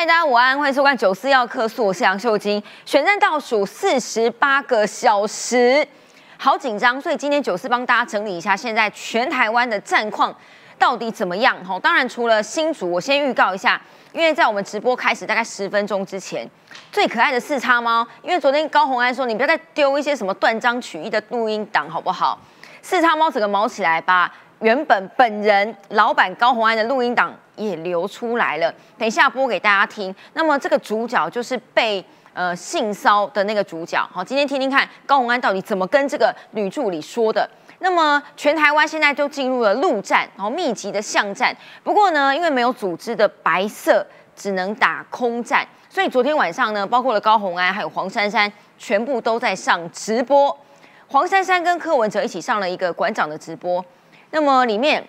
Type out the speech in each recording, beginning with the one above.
嗨，大家午安，欢迎收看《九四要客诉》，我是杨秀晶。选战倒数四十八个小时，好紧张，所以今天九四帮大家整理一下现在全台湾的战况到底怎么样。哈，当然除了新竹，我先预告一下，因为在我们直播开始大概十分钟之前，最可爱的四叉猫，因为昨天高红安说你不要再丢一些什么断章取义的录音档，好不好？四叉猫整个毛起来把原本本人老板高红安的录音档也流出来了，等一下播给大家听。那么这个主角就是被呃性骚的那个主角。好，今天听听看高红安到底怎么跟这个女助理说的。那么全台湾现在都进入了陆战，然后密集的巷战。不过呢，因为没有组织的白色，只能打空战。所以昨天晚上呢，包括了高红安还有黄珊珊，全部都在上直播。黄珊珊跟柯文哲一起上了一个馆长的直播。那么里面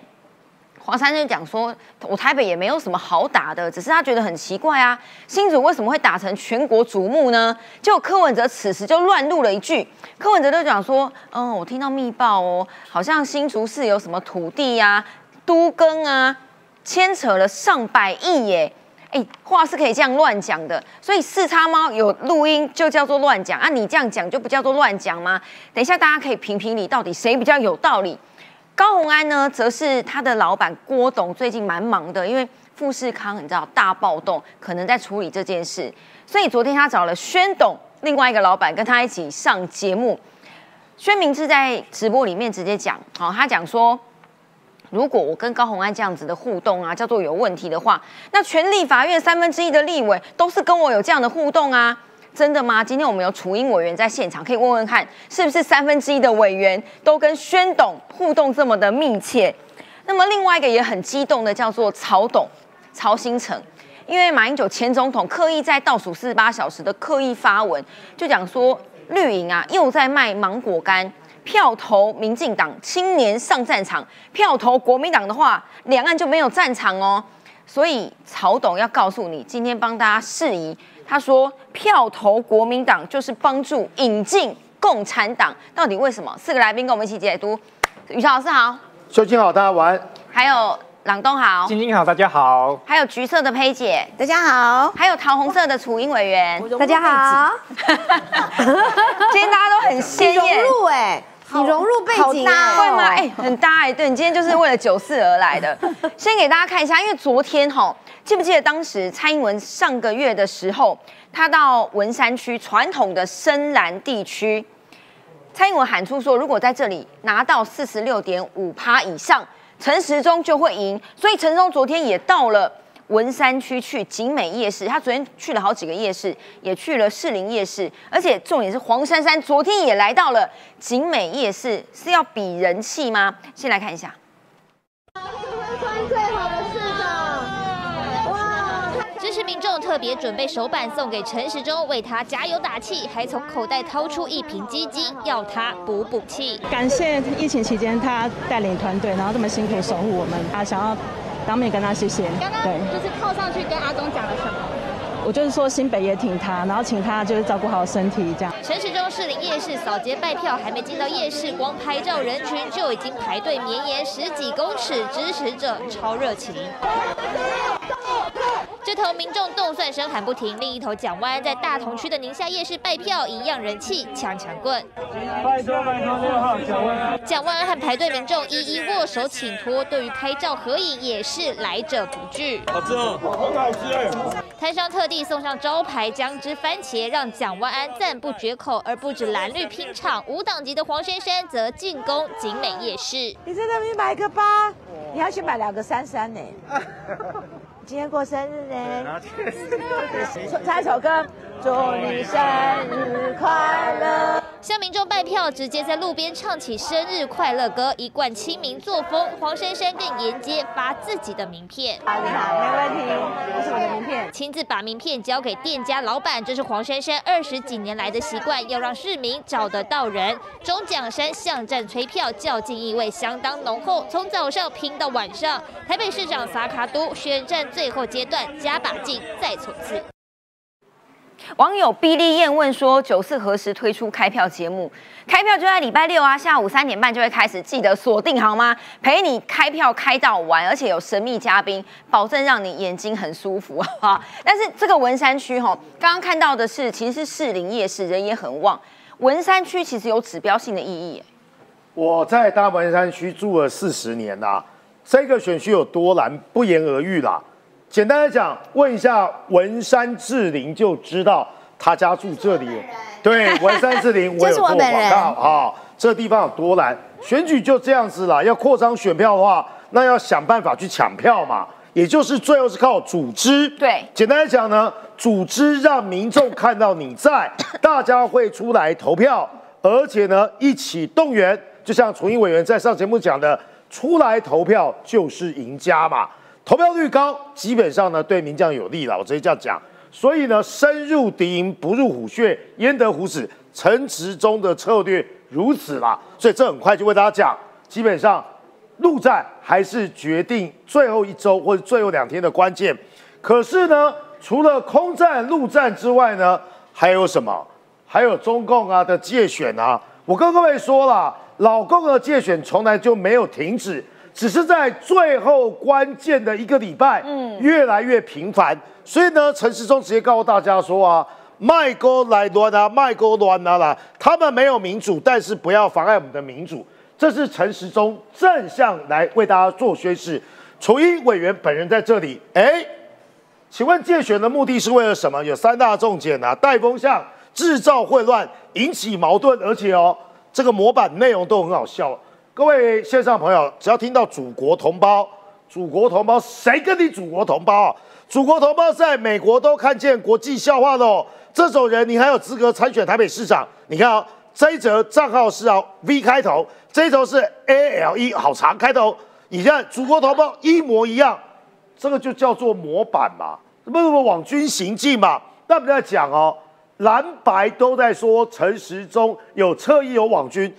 黄珊珊讲说，我台北也没有什么好打的，只是他觉得很奇怪啊，新竹为什么会打成全国瞩目呢？就柯文哲此时就乱录了一句，柯文哲就讲说，嗯，我听到密报哦，好像新竹市有什么土地呀、都更啊，牵扯了上百亿耶。哎，话是可以这样乱讲的，所以四叉猫有录音就叫做乱讲啊，你这样讲就不叫做乱讲吗？等一下大家可以评评理，到底谁比较有道理？高鸿安呢，则是他的老板郭董最近蛮忙的，因为富士康你知道大暴动，可能在处理这件事，所以昨天他找了宣董另外一个老板跟他一起上节目。宣明志在直播里面直接讲，好，他讲说。如果我跟高鸿安这样子的互动啊，叫做有问题的话，那全立法院三分之一的立委都是跟我有这样的互动啊，真的吗？今天我们有楚英委员在现场，可以问问看，是不是三分之一的委员都跟宣董互动这么的密切？那么另外一个也很激动的叫做曹董曹新成，因为马英九前总统刻意在倒数四十八小时的刻意发文，就讲说绿营啊又在卖芒果干。票投民进党青年上战场，票投国民党的话，两岸就没有战场哦。所以曹董要告诉你，今天帮大家释疑。他说，票投国民党就是帮助引进共产党，到底为什么？四个来宾跟我们一起解读。宇超老师好，秀清好，大家晚安。还有朗东好，晶晶好，大家好。还有橘色的佩姐，大家好。还有桃红色的楚英委员，大家好。今天大家都很鲜艳，融入哎。你融入背景会吗？哎，很搭哎。对你今天就是为了九四而来的。先给大家看一下，因为昨天哈，记不记得当时蔡英文上个月的时候，他到文山区传统的深蓝地区，蔡英文喊出说，如果在这里拿到四十六点五趴以上，陈时中就会赢。所以陈时中昨天也到了。文山区去景美夜市，他昨天去了好几个夜市，也去了士林夜市，而且重点是黄珊珊昨天也来到了景美夜市，是要比人气吗？先来看一下。支持民众特别准备手板送给陈时中，为他加油打气，还从口袋掏出一瓶鸡精，要他补补气。感谢疫情期间他带领团队，然后这么辛苦守护我们，他想要。当面跟他谢谢。刚刚就是靠上去跟阿东讲了什么？我就是说新北也挺他，然后请他就是照顾好身体这样。陈时中士林夜市扫街拜票，还没进到夜市，光拍照人群就已经排队绵延十几公尺，支持者超热情。这头民众动算声喊不停，另一头蒋万安在大同区的宁夏夜市拜票一样人气，抢抢棍。拜托拜托六号蒋万安。蒋万安和排队民众一一握手请托，对于拍照合影也是来者不拒。好吃哦，很好吃哎。摊商特地送上招牌姜汁番茄，让蒋万安赞不绝口。而不止蓝绿拼场，无党籍的黄珊珊则进攻景美夜市。你在那边买个八，你要去买两个三三呢。今天过生日呢，唱一首歌，祝你生日快乐。向民众拜票，直接在路边唱起生日快乐歌，一贯亲民作风。黄珊珊更沿街发自己的名片。好，你好，没问题，这是我的名片。亲自把名片交给店家老板，这是黄珊珊二十几年来的习惯，要让市民找得到人。中奖山巷战催票，较劲意味相当浓厚，从早上拼到晚上。台北市长萨卡都选战最后阶段，加把劲再冲刺。网友毕利燕问说：“九四何时推出开票节目？开票就在礼拜六啊，下午三点半就会开始，记得锁定好吗？陪你开票开到完，而且有神秘嘉宾，保证让你眼睛很舒服啊！但是这个文山区哈，刚刚看到的是，其实是士林夜市，人也很旺。文山区其实有指标性的意义。我在大文山区住了四十年啦，这个选区有多难，不言而喻啦。简单来讲，问一下文山志玲就知道他家住这里。对，文山志玲，我有做广告啊。这地方有多难，选举就这样子啦。要扩张选票的话，那要想办法去抢票嘛。也就是最后是靠组织。对，简单来讲呢，组织让民众看到你在，大家会出来投票，而且呢一起动员。就像楚英委员在上节目讲的，出来投票就是赢家嘛。投票率高，基本上呢对民将有利了，我直接这样讲。所以呢，深入敌营不入虎穴，焉得虎子？陈池中的策略如此啦。所以这很快就为大家讲，基本上陆战还是决定最后一周或者最后两天的关键。可是呢，除了空战、陆战之外呢，还有什么？还有中共啊的界选啊。我跟各位说了，老共的界选从来就没有停止。只是在最后关键的一个礼拜，嗯，越来越频繁，所以呢，陈时中直接告诉大家说啊，卖锅来乱啊，卖锅乱啊啦，他们没有民主，但是不要妨碍我们的民主，这是陈时中正向来为大家做宣示。楚一委员本人在这里，哎，请问借选的目的是为了什么？有三大重点啊，带风向、制造混乱、引起矛盾，而且哦，这个模板内容都很好笑。各位线上朋友，只要听到祖国同胞，祖国同胞，谁跟你祖国同胞？祖国同胞在美国都看见国际笑话喽。这种人，你还有资格参选台北市长？你看啊，这一则账号是啊 V 开头，这一头是 A L E，好长开头。你看祖国同胞一模一样，这个就叫做模板嘛，不不不，网军行径嘛。那我们在讲哦，蓝白都在说陈时中有侧翼有网军，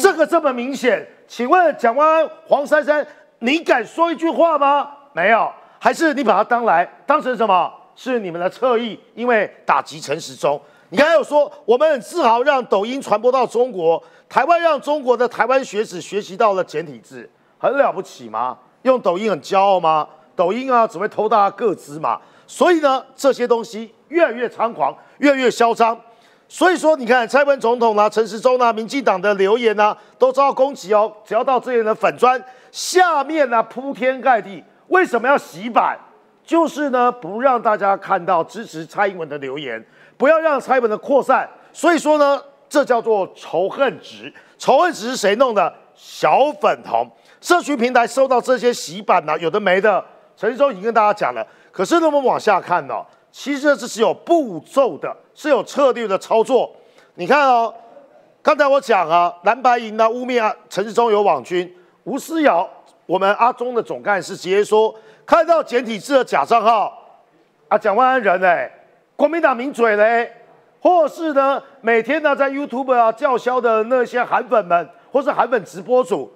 这个这么明显。请问蒋万安、黄珊珊，你敢说一句话吗？没有，还是你把他当来当成什么？是你们的侧翼，因为打击陈时中。你刚才有说，我们很自豪让抖音传播到中国，台湾让中国的台湾学子学习到了简体字，很了不起吗？用抖音很骄傲吗？抖音啊，只会偷大家个资嘛。所以呢，这些东西越来越猖狂，越来越嚣张。所以说，你看蔡文总统啊、陈时中啊、民进党的留言啊，都遭到攻击哦。只要到这些的粉砖下面呢，铺天盖地。为什么要洗版？就是呢，不让大家看到支持蔡英文的留言，不要让蔡英文的扩散。所以说呢，这叫做仇恨值。仇恨值是谁弄的？小粉红社区平台收到这些洗版呢，有的没的。陈时中已经跟大家讲了。可是呢，我们往下看呢。其实这是有步骤的，是有策略的操作。你看哦，刚才我讲啊，蓝白银呢污蔑啊，陈志忠有网军，吴思瑶，我们阿中的总干事直接说，看到简体字的假账号，啊，蒋万安人哎，国民党名嘴嘞，或是呢，每天呢在 YouTube 啊叫嚣的那些韩粉们，或是韩粉直播主，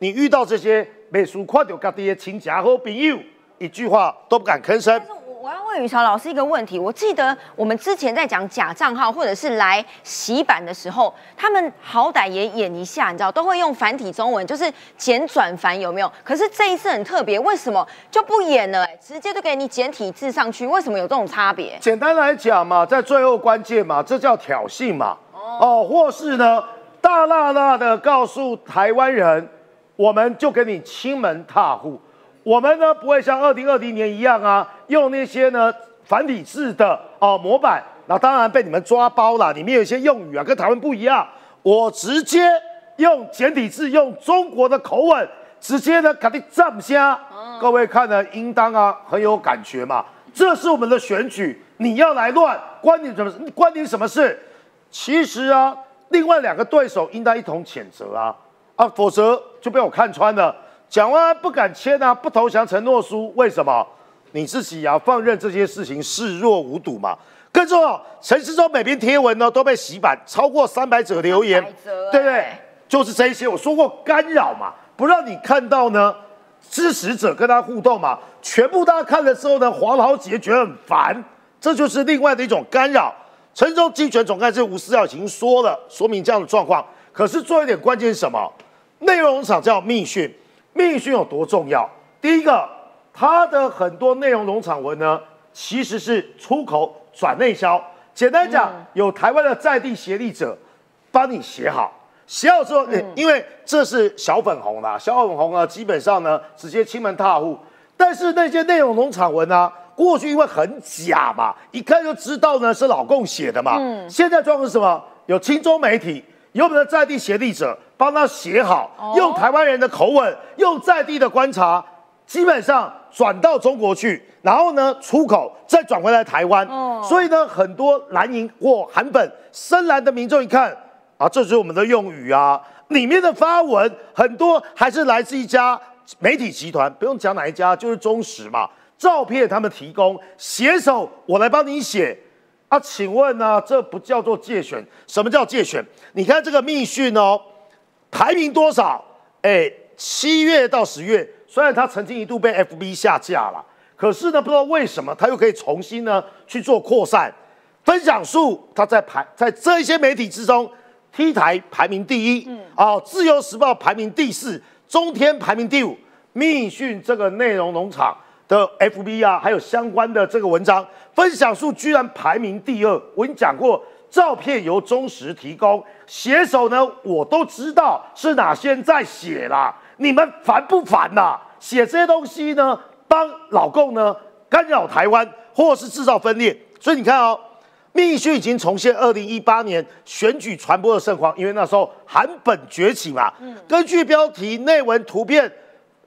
你遇到这些美术快丢家己的亲家和朋友，一句话都不敢吭声。我要问宇桥老师一个问题。我记得我们之前在讲假账号或者是来洗版的时候，他们好歹也演一下，你知道，都会用繁体中文，就是简转繁，有没有？可是这一次很特别，为什么就不演了？直接就给你简体字上去，为什么有这种差别？简单来讲嘛，在最后关键嘛，这叫挑衅嘛。哦，或是呢，大大大的告诉台湾人，我们就给你亲门踏户。我们呢不会像二零二零年一样啊，用那些呢繁体字的哦模板，那当然被你们抓包了。里面有一些用语啊跟台湾不一样，我直接用简体字，用中国的口吻，直接呢肯定站下。各位看呢，应当啊很有感觉嘛。这是我们的选举，你要来乱，关你什么？关你什么事？其实啊，另外两个对手应当一同谴责啊啊，否则就被我看穿了。蒋万安不敢签啊，不投降承诺书，为什么？你自己要放任这些事情视若无睹嘛？更重要，陈世忠每篇贴文呢都被洗版，超过三百则留言，对不对？就是这些，我说过干扰嘛，不让你看到呢，支持者跟他互动嘛，全部大家看了之后呢，黄老姐觉得很烦，这就是另外的一种干扰。陈忠竞选总干事吴思耀已经说了，说明这样的状况。可是做一点关键是什么？内容农场叫密讯，密讯有多重要？第一个，它的很多内容农场文呢，其实是出口转内销。简单讲，有台湾的在地协力者帮你写好，写好之后，因为这是小粉红啦，小粉红啊，基本上呢直接亲门踏户。但是那些内容农场文呢，过去因为很假嘛，一看就知道呢是老共写的嘛。嗯。现在状况是什么？有青中媒体，有我们的在地协力者帮他写好，用台湾人的口吻，用在地的观察，基本上转到中国去。然后呢，出口再转回来台湾，所以呢，很多蓝营或韩本深蓝的民众一看啊，这是我们的用语啊，里面的发文很多还是来自一家媒体集团，不用讲哪一家，就是中时嘛。照片他们提供，写手我来帮你写啊，请问呢，这不叫做借选？什么叫借选？你看这个密讯哦，排名多少？哎，七月到十月，虽然他曾经一度被 FB 下架了。可是呢，不知道为什么他又可以重新呢去做扩散，分享数他在排在这一些媒体之中，T 台排名第一，嗯，哦，自由时报排名第四，中天排名第五，密讯这个内容农场的 FB 啊，还有相关的这个文章分享数居然排名第二。我已经讲过，照片由中实提供，写手呢我都知道是哪些人在写啦，你们烦不烦呐？写这些东西呢？帮老共呢干扰台湾，或是制造分裂，所以你看哦，密讯已经重现二零一八年选举传播的盛况，因为那时候韩本崛起嘛。嗯，根据标题、内文、图片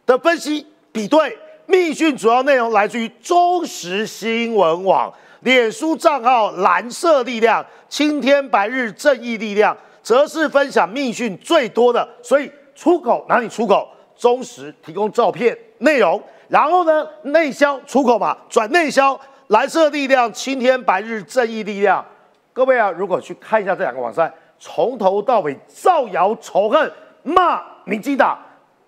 的分析比对，密讯主要内容来自于中时新闻网、脸书账号蓝色力量、青天白日正义力量，则是分享密讯最多的。所以出口哪里出口？中时提供照片内容。然后呢，内销出口嘛，转内销，蓝色力量、青天白日正义力量，各位啊，如果去看一下这两个网站，从头到尾造谣仇恨，骂民进党，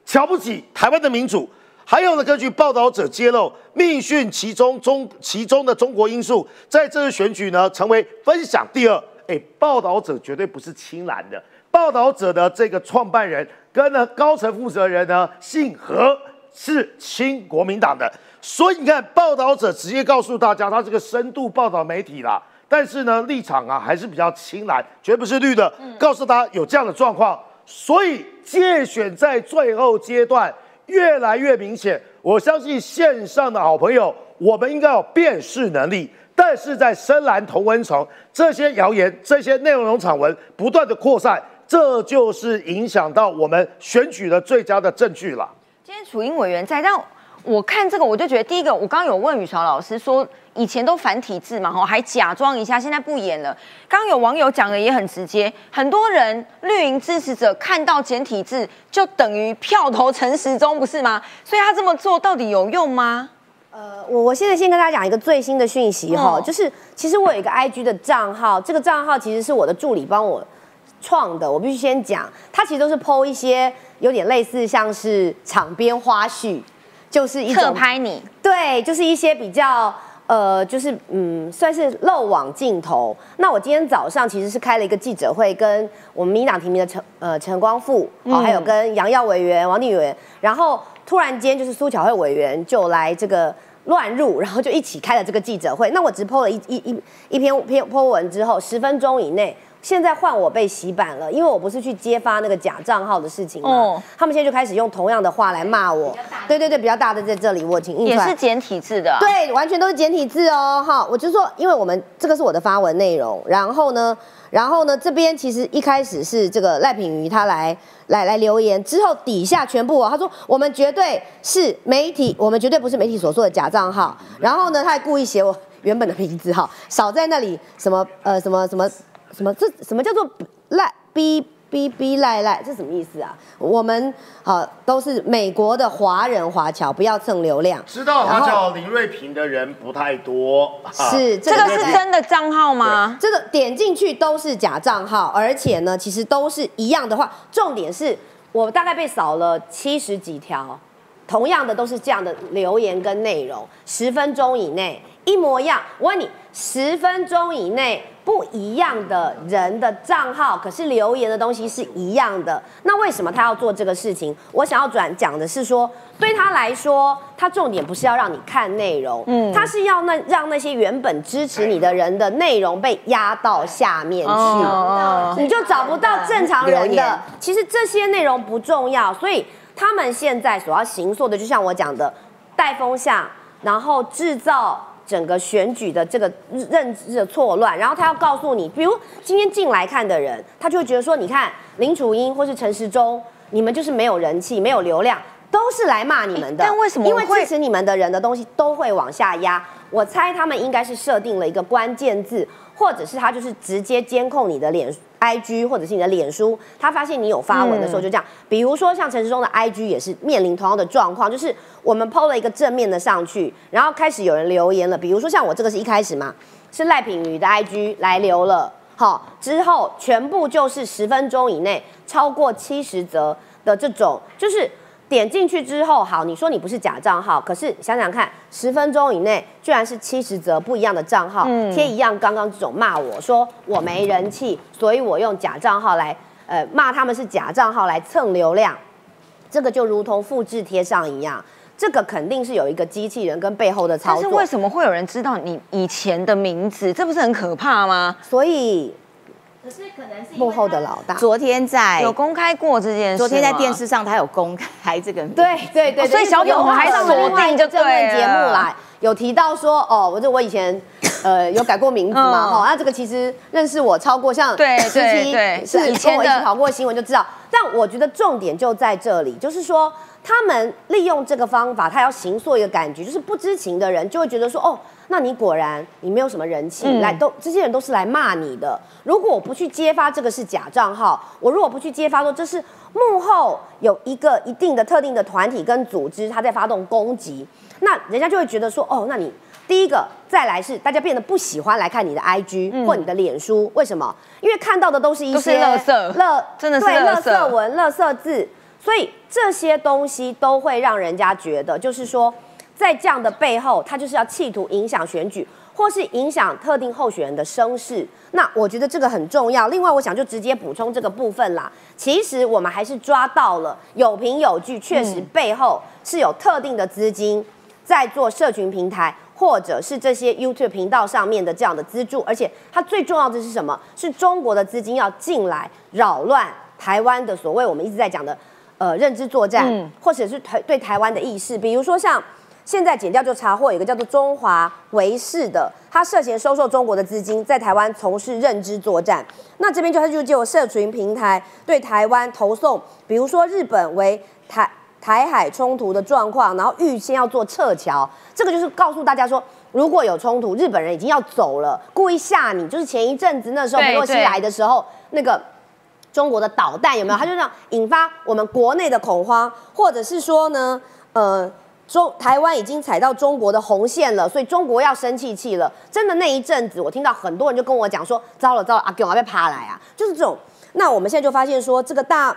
瞧不起台湾的民主。还有呢，根据报道者揭露，密讯其中中其中的中国因素，在这次选举呢，成为分享第二。哎，报道者绝对不是青蓝的，报道者的这个创办人跟呢高层负责人呢姓何。是亲国民党的，所以你看，报道者直接告诉大家，他是个深度报道媒体啦。但是呢，立场啊还是比较青蓝，绝不是绿的。告诉大家有这样的状况，所以借选在最后阶段越来越明显。我相信线上的好朋友，我们应该有辨识能力。但是在深蓝同温层，这些谣言、这些内容农场文不断的扩散，这就是影响到我们选举的最佳的证据了。今天楚英委员在，但我看这个，我就觉得第一个，我刚刚有问宇桥老师说，以前都繁体字嘛，吼，还假装一下，现在不演了。刚刚有网友讲的也很直接，很多人绿营支持者看到简体字就等于票投陈时中，不是吗？所以他这么做到底有用吗？呃，我我现在先跟大家讲一个最新的讯息哈，就是其实我有一个 IG 的账号，这个账号其实是我的助理帮我创的，我必须先讲，他其实都是 PO 一些。有点类似像是场边花絮，就是一种拍你，对，就是一些比较呃，就是嗯，算是漏网镜头。那我今天早上其实是开了一个记者会，跟我们民党提名的陈呃陈光复，哦，还有跟杨耀委员、王定委员，然后突然间就是苏巧慧委员就来这个乱入，然后就一起开了这个记者会。那我只 po 了一一一一篇篇 po 文之后，十分钟以内。现在换我被洗版了，因为我不是去揭发那个假账号的事情嘛，他们现在就开始用同样的话来骂我。对对对，比较大的在这里，我请印出来。也是简体字的。对，完全都是简体字哦。哈，我就说，因为我们这个是我的发文内容，然后呢，然后呢，这边其实一开始是这个赖品瑜他来来来留言，之后底下全部哦，他说我们绝对是媒体，我们绝对不是媒体所说的假账号。然后呢，他还故意写我原本的名字哈，少在那里什么呃什么什么。什么？这什么叫做赖逼逼逼赖赖？这什么意思啊？我们好都是美国的华人华侨，不要蹭流量。知道他叫林瑞平的人不太多。是这个是真的账号吗？这个点进去都是假账号，而且呢，其实都是一样的话。重点是我大概被扫了七十几条，同样的都是这样的留言跟内容，十分钟以内。一模一样。我问你，十分钟以内不一样的人的账号，可是留言的东西是一样的，那为什么他要做这个事情？我想要转讲的是说，对他来说，他重点不是要让你看内容，嗯，他是要那让那些原本支持你的人的内容被压到下面去，你就找不到正常人的。其实这些内容不重要，所以他们现在所要行塑的，就像我讲的，带风向，然后制造。整个选举的这个认知的错乱，然后他要告诉你，比如今天进来看的人，他就会觉得说，你看林楚英或是陈时中，你们就是没有人气、没有流量，都是来骂你们的。但为什么？因为支持你们的人的东西都会往下压。我猜他们应该是设定了一个关键字。或者是他就是直接监控你的脸 I G 或者是你的脸书，他发现你有发文的时候就这样。比如说像陈时中的 I G 也是面临同样的状况，就是我们 PO 了一个正面的上去，然后开始有人留言了。比如说像我这个是一开始嘛，是赖品瑜的 I G 来留了，好之后全部就是十分钟以内超过七十则的这种，就是。点进去之后，好，你说你不是假账号，可是想想看，十分钟以内居然是七十则不一样的账号贴一样，刚刚这种骂我说我没人气，所以我用假账号来呃骂他们是假账号来蹭流量，这个就如同复制贴上一样，这个肯定是有一个机器人跟背后的操作。但是为什么会有人知道你以前的名字？这不是很可怕吗？所以。可是可能是幕后的老大，昨天在有公开过这件事，昨天在电视上他有公开这个，对对对，所以小董还锁定就这个节目来，有提到说哦，我就我以前呃有改过名字嘛哈，那这个其实认识我超过像对对对，是以前的跑过新闻就知道，但我觉得重点就在这里，就是说。他们利用这个方法，他要行塑一个感觉，就是不知情的人就会觉得说，哦，那你果然你没有什么人气，来都这些人都是来骂你的。如果我不去揭发这个是假账号，我如果不去揭发说这是幕后有一个一定的特定的团体跟组织，他在发动攻击，那人家就会觉得说，哦，那你第一个再来是大家变得不喜欢来看你的 IG 或你的脸书，为什么？因为看到的都是一些垃圾，垃真的是垃圾文、垃圾字。所以这些东西都会让人家觉得，就是说，在这样的背后，他就是要企图影响选举，或是影响特定候选人的声势。那我觉得这个很重要。另外，我想就直接补充这个部分啦。其实我们还是抓到了有凭有据，确实背后是有特定的资金在做社群平台，或者是这些 YouTube 频道上面的这样的资助。而且它最重要的是什么？是中国的资金要进来扰乱台湾的所谓我们一直在讲的。呃，认知作战，或者是台对台湾的意识，比如说像现在检调就查获有一个叫做中华维视的，他涉嫌收受中国的资金，在台湾从事认知作战。那这边就他就就社群平台对台湾投送，比如说日本为台台海冲突的状况，然后预先要做撤侨，这个就是告诉大家说，如果有冲突，日本人已经要走了，故意吓你，就是前一阵子那时候佩洛西来的时候那个。中国的导弹有没有？它就让引发我们国内的恐慌，或者是说呢，呃，中台湾已经踩到中国的红线了，所以中国要生气气了。真的那一阵子，我听到很多人就跟我讲说，糟了糟了，阿公要被爬来啊，就是这种。那我们现在就发现说，这个大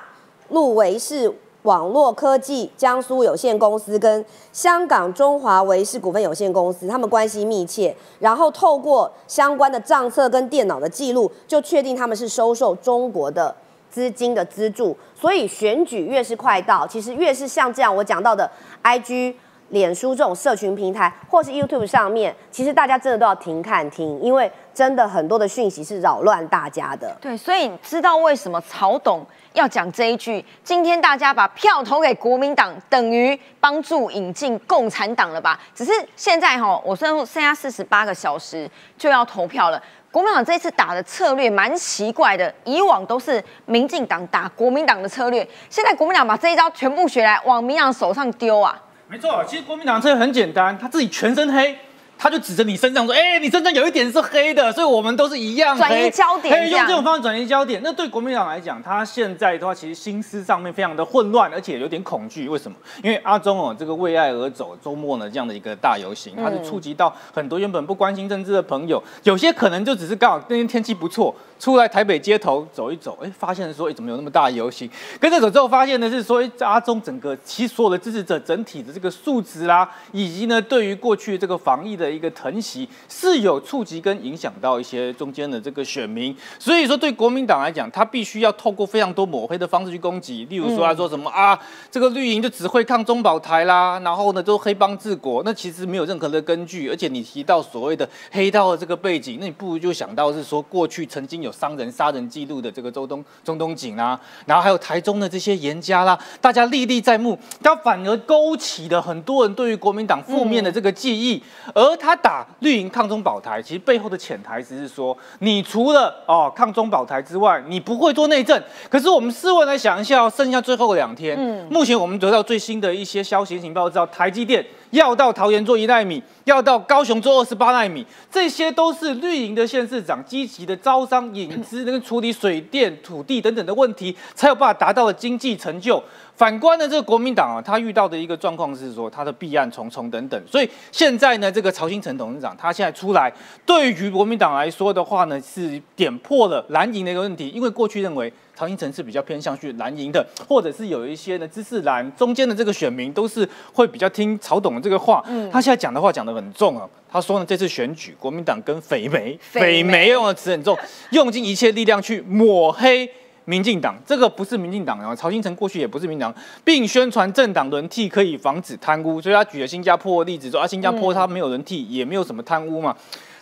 陆维视网络科技江苏有限公司跟香港中华维视股份有限公司，他们关系密切，然后透过相关的账册跟电脑的记录，就确定他们是收受中国的。资金的资助，所以选举越是快到，其实越是像这样我讲到的，IG、脸书这种社群平台，或是 YouTube 上面，其实大家真的都要停看听，因为真的很多的讯息是扰乱大家的。对，所以知道为什么曹董要讲这一句？今天大家把票投给国民党，等于帮助引进共产党了吧？只是现在哈，我剩剩下四十八个小时就要投票了。国民党这次打的策略蛮奇怪的，以往都是民进党打国民党的策略，现在国民党把这一招全部学来往民党手上丢啊！没错，其实国民党策略很简单，他自己全身黑。他就指着你身上说：“哎，你身上有一点是黑的，所以我们都是一样。”转移焦点，用这种方式转移焦点。那对国民党来讲，他现在的话其实心思上面非常的混乱，而且有点恐惧。为什么？因为阿中哦，这个为爱而走周末呢这样的一个大游行，它是触及到很多原本不关心政治的朋友，有些可能就只是刚好那天天气不错。出来台北街头走一走，哎，发现说，哎，怎么有那么大游行？跟着走之后，发现的是说，哎，阿中整个其实所有的支持者整体的这个素质啦，以及呢，对于过去这个防疫的的一个腾袭，是有触及跟影响到一些中间的这个选民。所以说，对国民党来讲，他必须要透过非常多抹黑的方式去攻击，例如说他说什么啊，这个绿营就只会抗中保台啦，然后呢都黑帮治国，那其实没有任何的根据。而且你提到所谓的黑道的这个背景，那你不如就想到是说过去曾经有伤人杀人记录的这个周东中东锦啦，然后还有台中的这些严家啦，大家历历在目，他反而勾起了很多人对于国民党负面的这个记忆。而他打绿营抗中保台，其实背后的潜台词是说，你除了哦抗中保台之外，你不会做内政。可是我们试问来想一下，剩下最后两天，嗯，目前我们得到最新的一些消息情报，知道台积电要到桃园做一纳米，要到高雄做二十八纳米，这些都是绿营的县市长积极的招商引资，跟处理水电、土地等等的问题，才有办法达到的经济成就。反观呢，这个国民党啊，他遇到的一个状况是说，他的弊案重重等等，所以现在呢，这个曹新成董事长他现在出来，对于国民党来说的话呢，是点破了蓝营的一个问题，因为过去认为曹新成是比较偏向去蓝营的，或者是有一些呢知识蓝中间的这个选民都是会比较听曹董的这个话，他现在讲的话讲得很重啊，他说呢，这次选举国民党跟匪媒，匪媒用的词很重，用尽一切力量去抹黑。民进党这个不是民进党啊，曹新成过去也不是民党，并宣传政党轮替可以防止贪污，所以他举了新加坡的例子说啊，新加坡他没有轮替，也没有什么贪污嘛。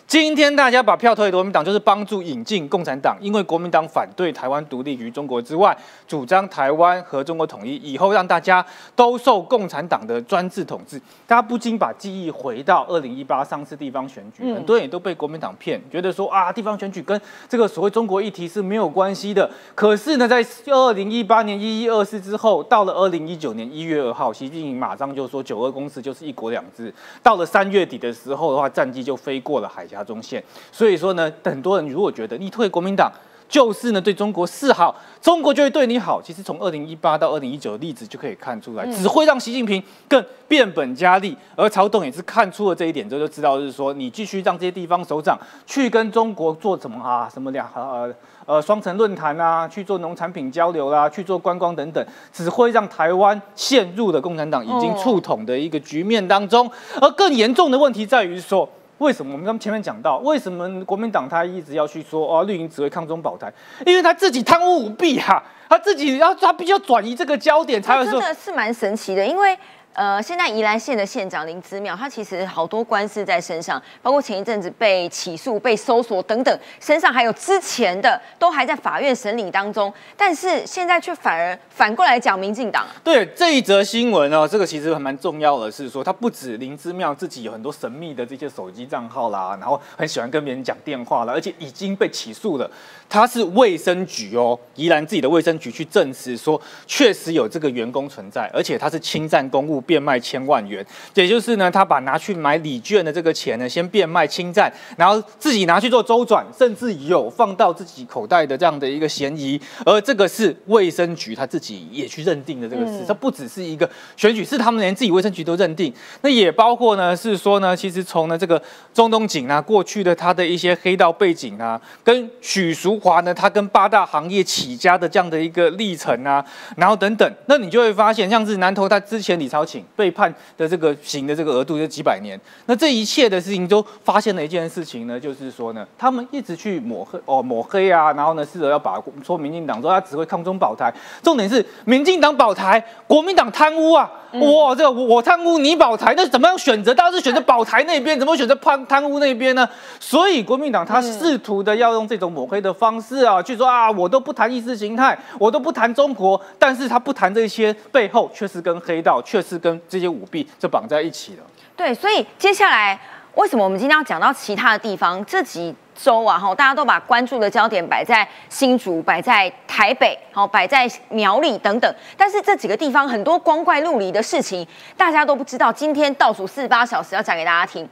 今天大家把票投给国民党，就是帮助引进共产党，因为国民党反对台湾独立于中国之外，主张台湾和中国统一，以后让大家都受共产党的专制统治。大家不禁把记忆回到二零一八上次地方选举，很多人也都被国民党骗，觉得说啊，地方选举跟这个所谓中国议题是没有关系的。可是呢，在二零一八年一一二四之后，到了二零一九年一月二号，习近平马上就说九二共识就是一国两制。到了三月底的时候的话，战机就飞过了海峡。中线，所以说呢，很多人如果觉得你退国民党就是呢对中国示好，中国就会对你好。其实从二零一八到二零一九的例子就可以看出来，只会让习近平更变本加厉。而曹董也是看出了这一点之后，就知道是说你继续让这些地方首长去跟中国做什么啊，什么两呃呃双城论坛啊，去做农产品交流啦，去做观光等等，只会让台湾陷入了共产党已经触统的一个局面当中。而更严重的问题在于说。为什么我们刚前面讲到，为什么国民党他一直要去说哦绿营只会抗中保台？因为他自己贪污舞弊哈，他自己要他必须要转移这个焦点，才会说真的是蛮神奇的，因为。呃，现在宜兰县的县长林子淼，他其实好多官司在身上，包括前一阵子被起诉、被搜索等等，身上还有之前的都还在法院审理当中。但是现在却反而反过来讲民进党。对这一则新闻哦，这个其实还蛮重要的，是说他不止林之妙自己有很多神秘的这些手机账号啦，然后很喜欢跟别人讲电话啦，而且已经被起诉了。他是卫生局哦，宜兰自己的卫生局去证实说，确实有这个员工存在，而且他是侵占公务。变卖千万元，也就是呢，他把拿去买礼券的这个钱呢，先变卖侵占，然后自己拿去做周转，甚至有放到自己口袋的这样的一个嫌疑。而这个是卫生局他自己也去认定的这个事，这不只是一个选举，是他们连自己卫生局都认定。那也包括呢，是说呢，其实从呢这个中东锦啊，过去的他的一些黑道背景啊，跟许淑华呢，他跟八大行业起家的这样的一个历程啊，然后等等，那你就会发现，像是南投他之前李朝请。被判的这个刑的这个额度就几百年，那这一切的事情都发现了一件事情呢，就是说呢，他们一直去抹黑哦抹黑啊，然后呢试着要把说民进党说他只会抗中保台，重点是民进党保台，国民党贪污啊，哇这个我贪污你保台，那怎么样选择？当然是选择保台那边，怎么选择贪贪污那边呢？所以国民党他试图的要用这种抹黑的方方式啊，去说啊我都不谈意识形态，我都不谈中国，但是他不谈这些背后却是跟黑道，却是跟这些舞弊就绑在一起了。对，所以接下来为什么我们今天要讲到其他的地方？这几周啊，哈，大家都把关注的焦点摆在新竹、摆在台北、好摆在苗栗等等。但是这几个地方很多光怪陆离的事情，大家都不知道。今天倒数四十八小时要讲给大家听。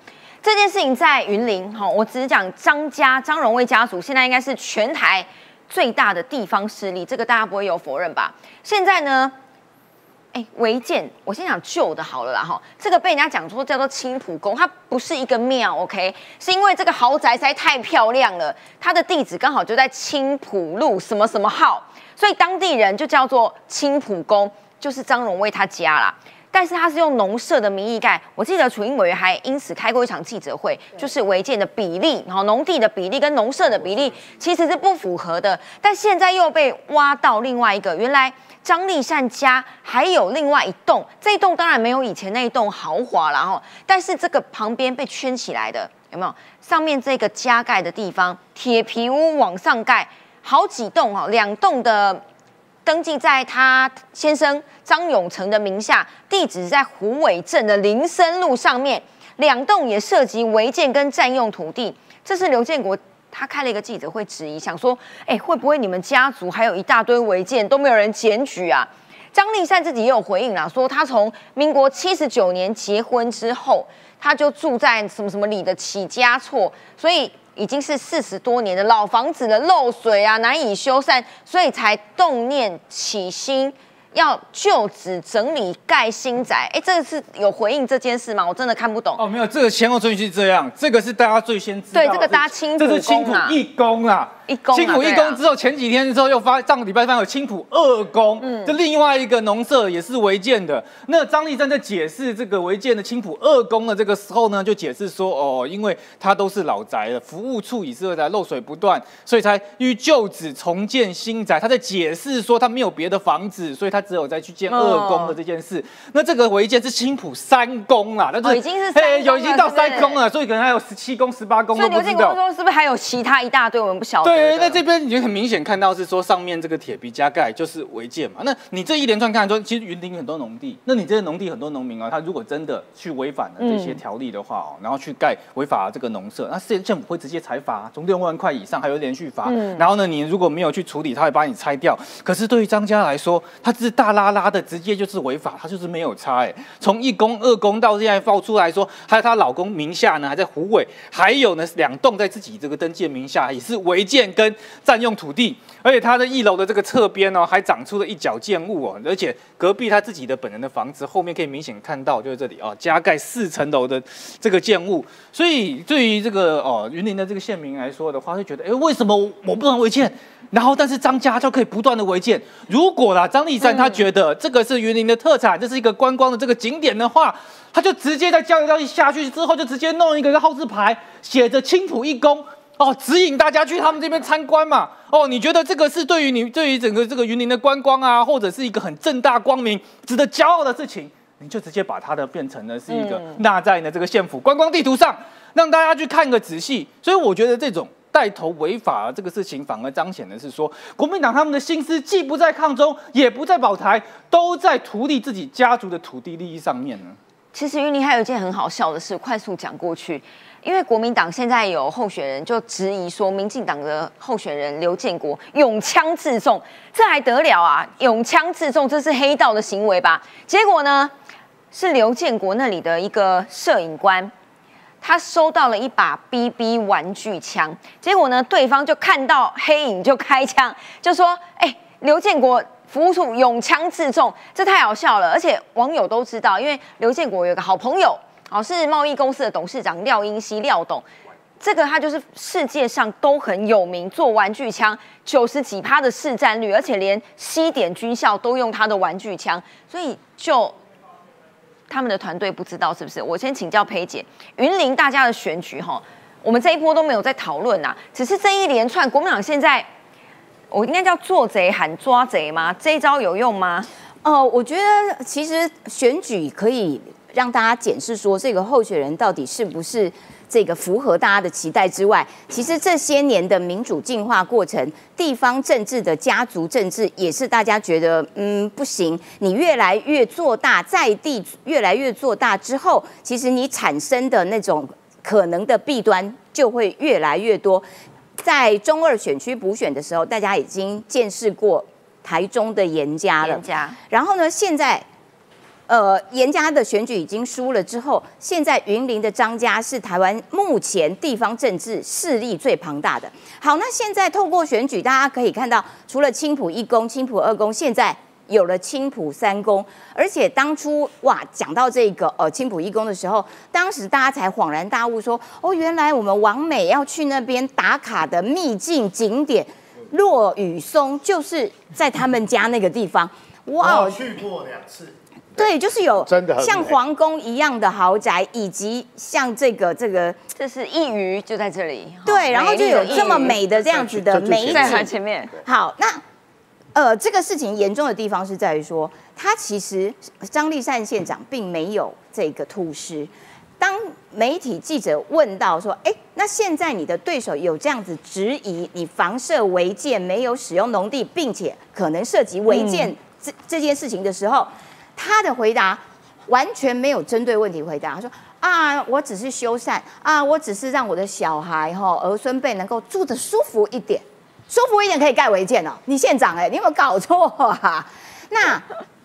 这件事情在云林，哈，我只是讲张家张荣卫家族，现在应该是全台最大的地方势力，这个大家不会有否认吧？现在呢？哎，违建，我先讲旧的好了啦哈。这个被人家讲说叫做青浦宫，它不是一个庙，OK，是因为这个豪宅实在太漂亮了，它的地址刚好就在青浦路什么什么号，所以当地人就叫做青浦宫，就是张荣威他家啦。但是它是用农舍的名义盖。我记得楚英委员还因此开过一场记者会，就是违建的比例，然后农地的比例跟农舍的比例其实是不符合的。但现在又被挖到另外一个，原来张立善家还有另外一栋，这一栋当然没有以前那一栋豪华了哈，但是这个旁边被圈起来的有没有？上面这个加盖的地方，铁皮屋往上盖好几栋哦，两栋的。登记在他先生张永成的名下，地址在虎尾镇的林森路上面，两栋也涉及违建跟占用土地。这是刘建国他开了一个记者会质疑，想说，哎，会不会你们家族还有一大堆违建都没有人检举啊？张立善自己也有回应啦，说他从民国七十九年结婚之后，他就住在什么什么里的起家厝，所以。已经是四十多年的老房子的漏水啊，难以修缮，所以才动念起心。要就址整理盖新宅，哎，这个是有回应这件事吗？我真的看不懂。哦，没有，这个前后顺序是这样，这个是大家最先知道。对，这个大家清楚。这是清楚义工啊，青浦一公之后，前几天之后又发，上个礼拜发有青浦二公，嗯，这另外一个农舍也是违建的。那张立正在解释这个违建的青浦二公的这个时候呢，就解释说，哦，因为它都是老宅了，服务处以是在漏水不断，所以才欲就址重建新宅。他在解释说，他没有别的房子，所以他。只有再去建二宫的这件事，那这个违建是青浦三宫啦，那是已经是哎，有已经到三宫了，所以可能还有十七宫、十八宫都不知道。是不是还有其他一大堆我们不晓得？对，那这边已经很明显看到是说上面这个铁皮加盖就是违建嘛。那你这一连串看说，其实云林很多农地，那你这些农地很多农民啊，他如果真的去违反了这些条例的话哦，然后去盖违法这个农舍，那市政府会直接裁罚，从六万块以上还有连续罚。然后呢，你如果没有去处理，他会把你拆掉。可是对于张家来说，他只是大拉拉的。直接就是违法，他就是没有差哎。从一公、二公到现在爆出来说，还有她老公名下呢，还在湖尾，还有呢两栋在自己这个登记名下，也是违建跟占用土地。而且它的一楼的这个侧边哦，还长出了一角建物哦，而且隔壁他自己的本人的房子后面可以明显看到，就是这里哦，加盖四层楼的这个建物。所以对于这个哦云林的这个县民来说的话，会觉得哎，为什么我不能违建？然后但是张家就可以不断的违建。如果啦张立山他觉得这个是云林的特产，这是一个观光的这个景点的话，他就直接在交流道一下去之后，就直接弄一个号字牌，写着青浦一公。哦，指引大家去他们这边参观嘛。哦，你觉得这个是对于你对于整个这个云林的观光啊，或者是一个很正大光明、值得骄傲的事情，你就直接把它的变成了是一个纳在呢这个县府观光地图上，让大家去看个仔细。所以我觉得这种带头违法这个事情，反而彰显的是说，国民党他们的心思既不在抗中，也不在保台，都在图利自己家族的土地利益上面呢。其实云林还有一件很好笑的事，快速讲过去。因为国民党现在有候选人就质疑说，民进党的候选人刘建国用枪自重，这还得了啊？用枪自重，这是黑道的行为吧？结果呢，是刘建国那里的一个摄影官，他收到了一把 BB 玩具枪，结果呢，对方就看到黑影就开枪，就说：“哎，刘建国服务处拥枪自重，这太好笑了。”而且网友都知道，因为刘建国有个好朋友。哦，是贸易公司的董事长廖英熙，廖董，这个他就是世界上都很有名，做玩具枪九十几趴的市占率，而且连西点军校都用他的玩具枪，所以就他们的团队不知道是不是？我先请教裴姐，云林大家的选举哈，我们这一波都没有在讨论呐，只是这一连串国民党现在，我应该叫做贼喊抓贼吗？这一招有用吗？哦，我觉得其实选举可以。让大家检视说这个候选人到底是不是这个符合大家的期待之外，其实这些年的民主进化过程，地方政治的家族政治也是大家觉得嗯不行。你越来越做大，在地越来越做大之后，其实你产生的那种可能的弊端就会越来越多。在中二选区补选的时候，大家已经见识过台中的严家了，然后呢，现在。呃，严家的选举已经输了之后，现在云林的张家是台湾目前地方政治势力最庞大的。好，那现在透过选举，大家可以看到，除了青浦一公、青浦二公，现在有了青浦三公，而且当初哇讲到这个呃青浦一公的时候，当时大家才恍然大悟，说哦，原来我们王美要去那边打卡的秘境景点落雨松，就是在他们家那个地方。哇，去过两次。对，就是有真的很像皇宫一样的豪宅，以及像这个这个这是一隅就在这里，对，然后就有这么美美的这样子的美丽的一鱼在景。前面，好，那呃，这个事情严重的地方是在于说，他其实张立善县长并没有这个吐失。当媒体记者问到说：“哎，那现在你的对手有这样子质疑你房舍违建，没有使用农地，并且可能涉及违建这、这件事情的时候，他的回答完全没有针对问题回答。他说：啊，我只是修缮啊，我只是让我的小孩哈、儿孙辈能够住得舒服一点。”舒服一点可以盖违建哦。你县长哎、你有没有搞错啊？那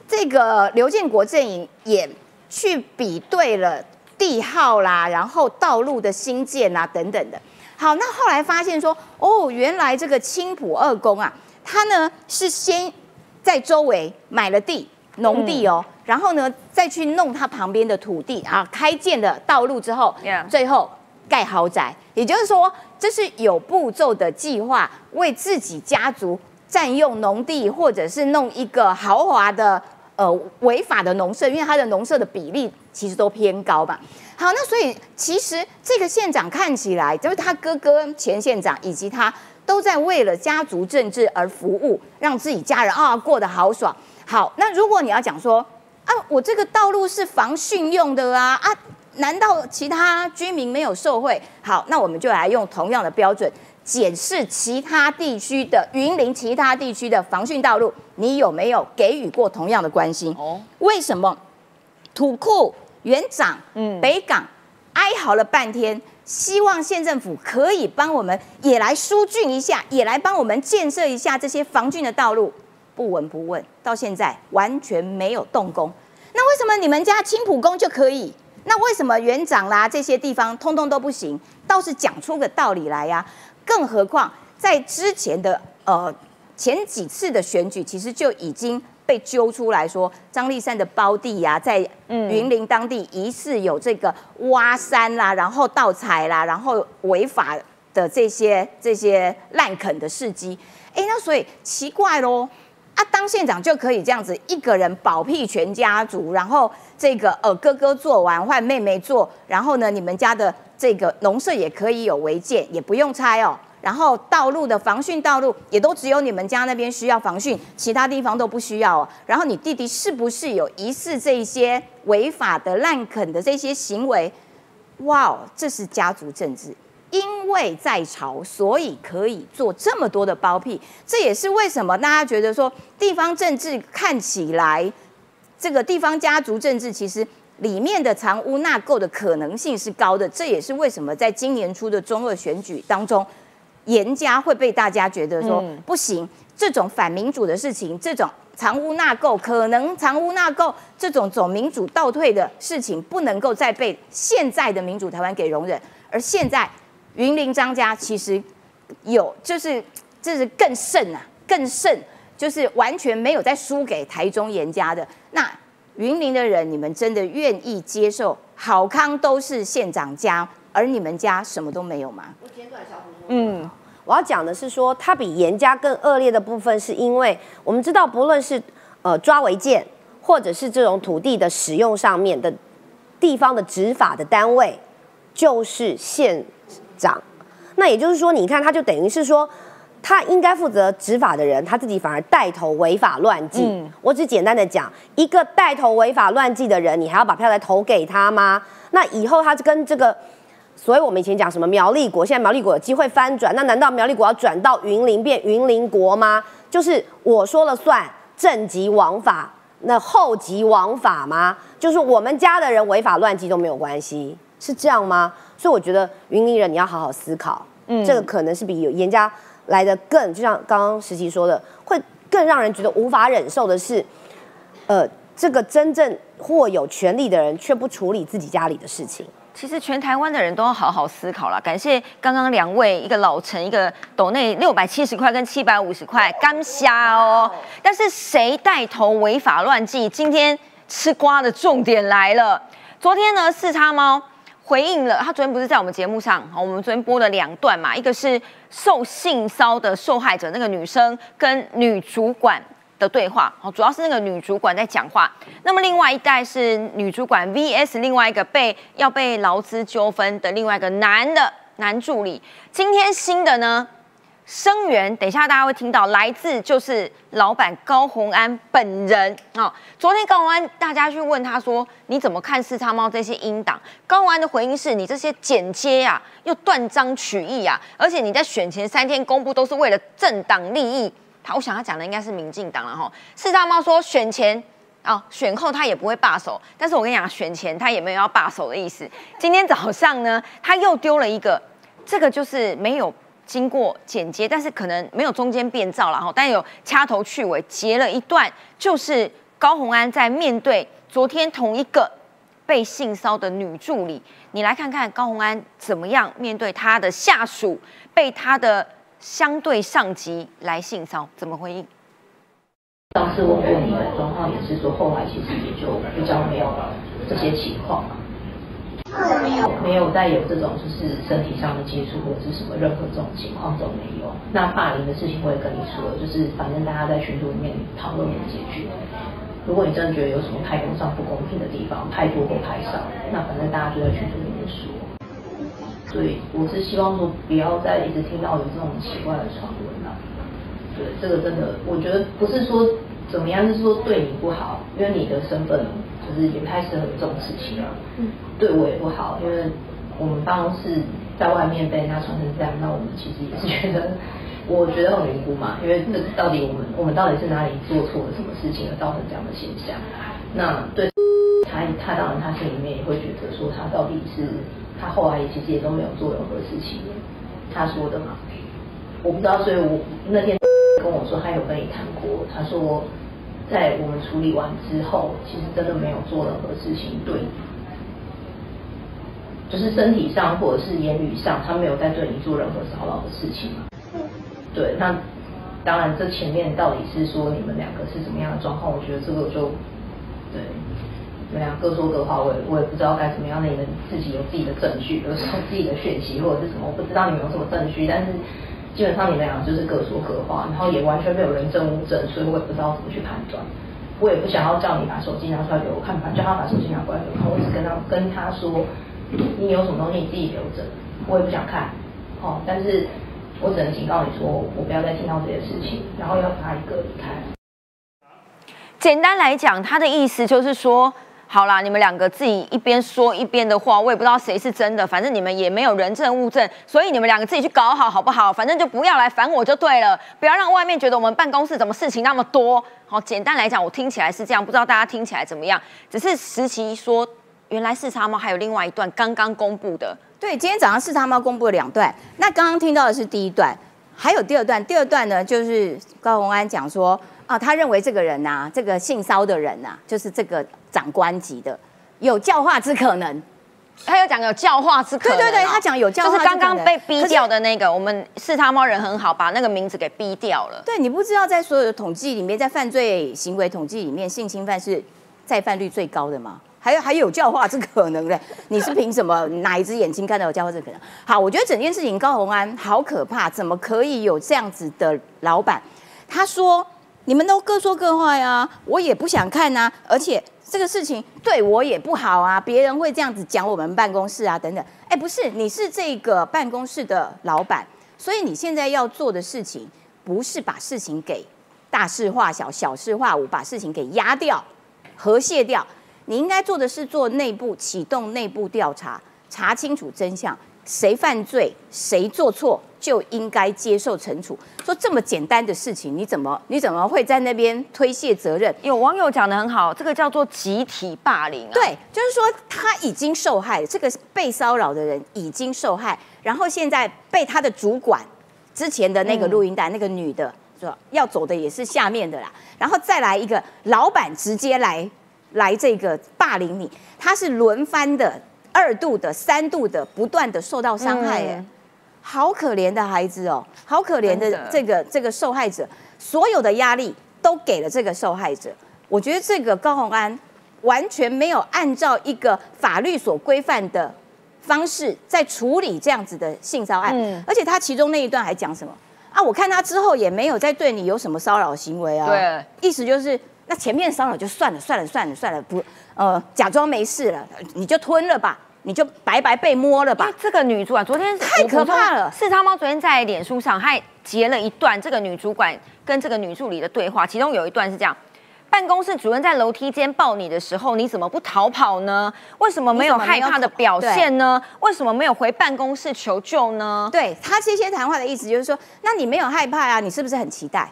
这个刘建国阵营也去比对了地号啦，然后道路的新建啊等等的。好，那后来发现说，哦，原来这个青浦二公啊，他呢是先在周围买了地，农地哦，然后呢再去弄他旁边的土地啊，开建的道路之后最后盖豪宅。也就是说，这是有步骤的计划，为自己家族占用农地，或者是弄一个豪华的呃违法的农舍，因为他的农舍的比例其实都偏高嘛。好，那所以其实这个县长看起来，就是他哥哥前县长以及他都在为了家族政治而服务，让自己家人啊过得豪爽。好，那如果你要讲说啊，我这个道路是防汛用的啊啊，难道其他居民没有受惠？好，那我们就来用同样的标准检视其他地区的云林其他地区的防汛道路，你有没有给予过同样的关心？哦为什么土库、园长、嗯北港哀嚎了半天？希望县政府可以帮我们也来疏浚一下，也来帮我们建设一下这些防汛的道路。不闻不问，到现在完全没有动工。那为什么你们家青浦宫就可以？那为什么园长啦这些地方通通都不行？倒是讲出个道理来呀、更何况在之前的呃前几次的选举，其实就已经被揪出来说，张立善的胞弟呀、在云林当地疑似有这个挖山啦，然后盗采啦，然后违法的这些这些滥垦的事迹。哎，那所以奇怪喽。啊，当县长就可以这样子一个人保庇全家族，然后这个呃哥哥做完换妹妹做，然后呢你们家的这个农舍也可以有违建，也不用拆哦。然后道路的防汛道路也都只有你们家那边需要防汛，其他地方都不需要哦。然后你弟弟是不是有疑似这一些违法的滥垦的这些行为？哇哦，这是家族政治。因为在朝，所以可以做这么多的包庇，这也是为什么大家觉得说地方政治看起来，这个地方家族政治其实里面的藏污纳垢的可能性是高的。这也是为什么在今年初的中二选举当中，严家会被大家觉得说、嗯不行，这种反民主的事情，这种藏污纳垢，可能藏污纳垢这种走民主倒退的事情，不能够再被现在的民主台湾给容忍。而现在云林张家其实有，就是这是更甚啊，更甚，就是完全没有再输给台中严家的。那云林的人，你们真的愿意接受好康都是县长家，而你们家什么都没有吗？嗯，我要讲的是说，它比严家更恶劣的部分，是因为我们知道，不论是呃抓违建，或者是这种土地的使用上面的地方的执法的单位，就是县长。那也就是说，你看，他就等于是说，他应该负责执法的人，他自己反而带头违法乱纪。嗯我只简单的讲，一个带头违法乱纪的人，你还要把票来投给他吗？那以后他跟这个。所以我们以前讲什么苗栗国，现在苗栗国有机会翻转，那难道苗栗国要转到云林变云林国吗？就是我说了算，正极王法，那后极王法吗？就是我们家的人违法乱纪都没有关系，是这样吗？所以我觉得云林人你要好好思考，嗯这个可能是比严家来的更，就像刚刚实习说的，会更让人觉得无法忍受的是，呃，这个真正或有权利的人却不处理自己家里的事情。其实全台湾的人都要好好思考了。感谢刚刚两位，一个老陈，一个斗内六百七十块跟七百五十块，干虾哦。但是谁带头违法乱纪？今天吃瓜的重点来了。昨天呢，四叉猫回应了，他昨天不是在我们节目上，我们昨天播了两段嘛，一个是受性骚的受害者那个女生跟女主管。的对话，哦，主要是那个女主管在讲话。那么另外一代是女主管 VS 另外一个被要被劳资纠纷的另外一个男的男助理。今天新的呢？声援，等一下大家会听到，来自就是老板高洪安本人啊。昨天高洪安，大家去问他说，你怎么看四叉猫这些英党？高洪安的回应是你这些剪接呀，又断章取义啊，而且你在选前三天公布都是为了政党利益。他，我想他讲的应该是民进党了哈。四叉猫说选前啊，选后他也不会罢手，但是我跟你讲，选前他也没有要罢手的意思。今天早上呢，他又丢了一个，这个就是没有。经过剪接，但是可能没有中间变造了哈，但有掐头去尾截了一段，就是高红安在面对昨天同一个被性骚的女助理，你来看看高红安怎么样面对他的下属被他的相对上级来性骚，怎么回应？当时问过你的状况也是说，后来其实也就比较没有这些情况。没有再有这种就是身体上的接触或者是什么任何这种情况都没有。那霸凌的事情我也跟你说，就是反正大家在群组里面讨论解决。如果你真的觉得有什么态度上不公平的地方，太多或太少，那反正大家就在群组里面说。所以我是希望说不要再一直听到有这种奇怪的传闻了。对，这个真的我觉得不是说怎么样，是说对你不好，因为你的身份。就是也不太适合这种事情啊，嗯，对我也不好，因为我们办公室在外面被人家传成这样，那我们其实也是觉得，我觉得很无辜嘛，因为这到底我们我们到底是哪里做错了什么事情而造成这样的现象？那对他他当然他心里面也会觉得说他到底是他后来其实也都没有做任何事情，他说的嘛，我不知道，所以我那天跟我说他有跟你谈过，他说。在我们处理完之后，其实真的没有做任何事情对，就是身体上或者是言语上，他没有在对你做任何骚扰的事情嘛。对，那当然这前面到底是说你们两个是什么样的状况，我觉得这个就对，你们俩各说各话，我也我也不知道该怎么样。你们自己有自己的证据，有自己的讯息或者是什么，我不知道你们有什么证据，但是。基本上你们俩就是各说各话，然后也完全没有人证物证，所以我也不知道怎么去判断。我也不想要叫你把手机拿出来给我看，叫他把手机拿过来给我看。我只跟他跟他说，你有什么东西你自己留着，我也不想看。哦，但是我只能警告你说，我不要再听到这些事情，然后要他一个离开。简单来讲，他的意思就是说。好啦，你们两个自己一边说一边的话，我也不知道谁是真的，反正你们也没有人证物证，所以你们两个自己去搞好好不好？反正就不要来烦我就对了，不要让外面觉得我们办公室怎么事情那么多。好，简单来讲，我听起来是这样，不知道大家听起来怎么样？只是实习说，原来四叉猫还有另外一段刚刚公布的。对，今天早上四叉猫公布了两段，那刚刚听到的是第一段，还有第二段。第二段呢，就是高宏安讲说。啊，他认为这个人呐，这个性骚的人呐，就是这个长官级的，有教化之可能。他有讲有教化之可能。对对对，他讲有教化，就是刚刚被逼掉的那个，我们是他猫人很好，把那个名字给逼掉了。对你不知道，在所有的统计里面，在犯罪行为统计里面，性侵犯是再犯率最高的吗？还有还有教化之可能嘞？你是凭什么？哪一只眼睛看到有教化之可能？好，我觉得整件事情高红安好可怕，怎么可以有这样子的老板？他说。你们都各说各话呀，我也不想看呐，而且这个事情对我也不好啊，别人会这样子讲我们办公室啊，等等。哎，不是，你是这个办公室的老板，所以你现在要做的事情，不是把事情给大事化小、小事化无，把事情给压掉、和谐掉。你应该做的是做内部启动内部调查，查清楚真相。谁犯罪，谁做错，就应该接受惩处。说这么简单的事情，你怎么你怎么会在那边推卸责任？有网友讲的很好，这个叫做集体霸凌。对，就是说他已经受害，这个被骚扰的人已经受害，然后现在被他的主管之前的那个录音带，那个女的说要走的也是下面的啦，然后再来一个老板直接来来这个霸凌你，他是轮番的。二度的、三度的，不断的受到伤害，哎，好可怜的孩子哦，好可怜的这个这个受害者，所有的压力都给了这个受害者。我觉得这个高宏安完全没有按照一个法律所规范的方式在处理这样子的性骚案，而且他其中那一段还讲什么？啊，我看他之后也没有再对你有什么骚扰行为啊。对，意思就是那前面骚扰就算了，算了，算了，算了，不，呃，假装没事了，你就吞了吧，你就白白被摸了吧。这个女主管昨天太可怕了。四叉猫昨天在脸书上还截了一段这个女主管跟这个女助理的对话，其中有一段是这样。办公室主任在楼梯间抱你的时候，你怎么不逃跑呢？为什么没有害怕的表现呢？为什么没有回办公室求救呢？对他这些谈话的意思就是说，那你没有害怕啊？你是不是很期待？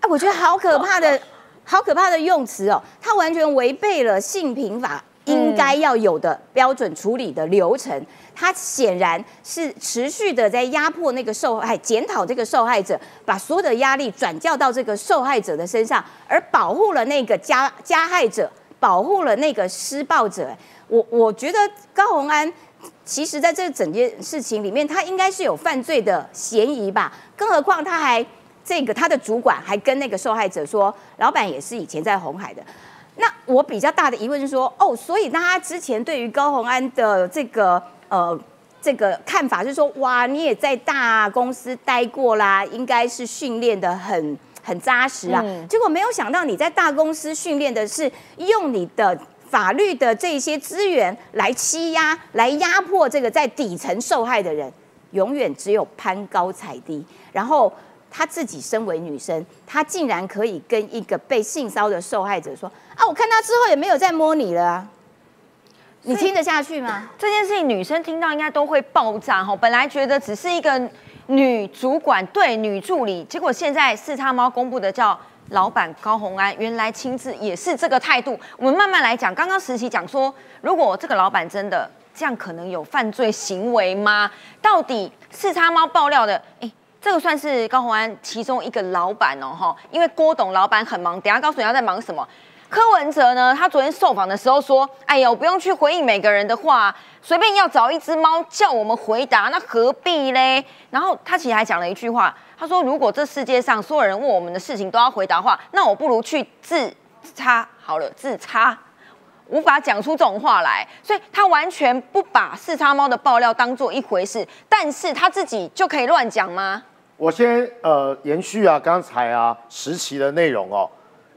哎，我觉得好可怕的，好可怕的用词哦，他完全违背了性平法应该要有的标准处理的流程。他显然是持续的在压迫那个受害，检讨这个受害者，把所有的压力转嫁到这个受害者的身上，而保护了那个加加害者，保护了那个施暴者。我我觉得高红安其实在这整件事情里面，他应该是有犯罪的嫌疑吧？更何况他还这个他的主管还跟那个受害者说，老板也是以前在红海的。那我比较大的疑问是说，哦，所以大家之前对于高红安的这个。呃，这个看法是说，哇，你也在大公司待过啦，应该是训练的很很扎实啊。结果没有想到你在大公司训练的是用你的法律的这些资源来欺压、来压迫这个在底层受害的人，永远只有攀高踩低。然后他自己身为女生，她竟然可以跟一个被性骚的受害者说：“啊，我看她之后也没有再摸你了。”你听得下去吗？这件事情女生听到应该都会爆炸哈。本来觉得只是一个女主管对女助理，结果现在四叉猫公布的叫老板高红安，原来亲自也是这个态度。我们慢慢来讲。刚刚实习讲说，如果这个老板真的这样，可能有犯罪行为吗？到底四叉猫爆料的，哎，这个算是高红安其中一个老板哦哈。因为郭董老板很忙，等下告诉你要在忙什么。柯文哲呢？他昨天受访的时候说：“哎呀，我不用去回应每个人的话，随便要找一只猫叫我们回答，那何必嘞？”然后他其实还讲了一句话，他说：“如果这世界上所有人问我们的事情都要回答话，那我不如去自插好了，自插，无法讲出这种话来。”所以他完全不把四叉猫的爆料当做一回事，但是他自己就可以乱讲吗？我先呃延续啊刚才啊实习的内容哦，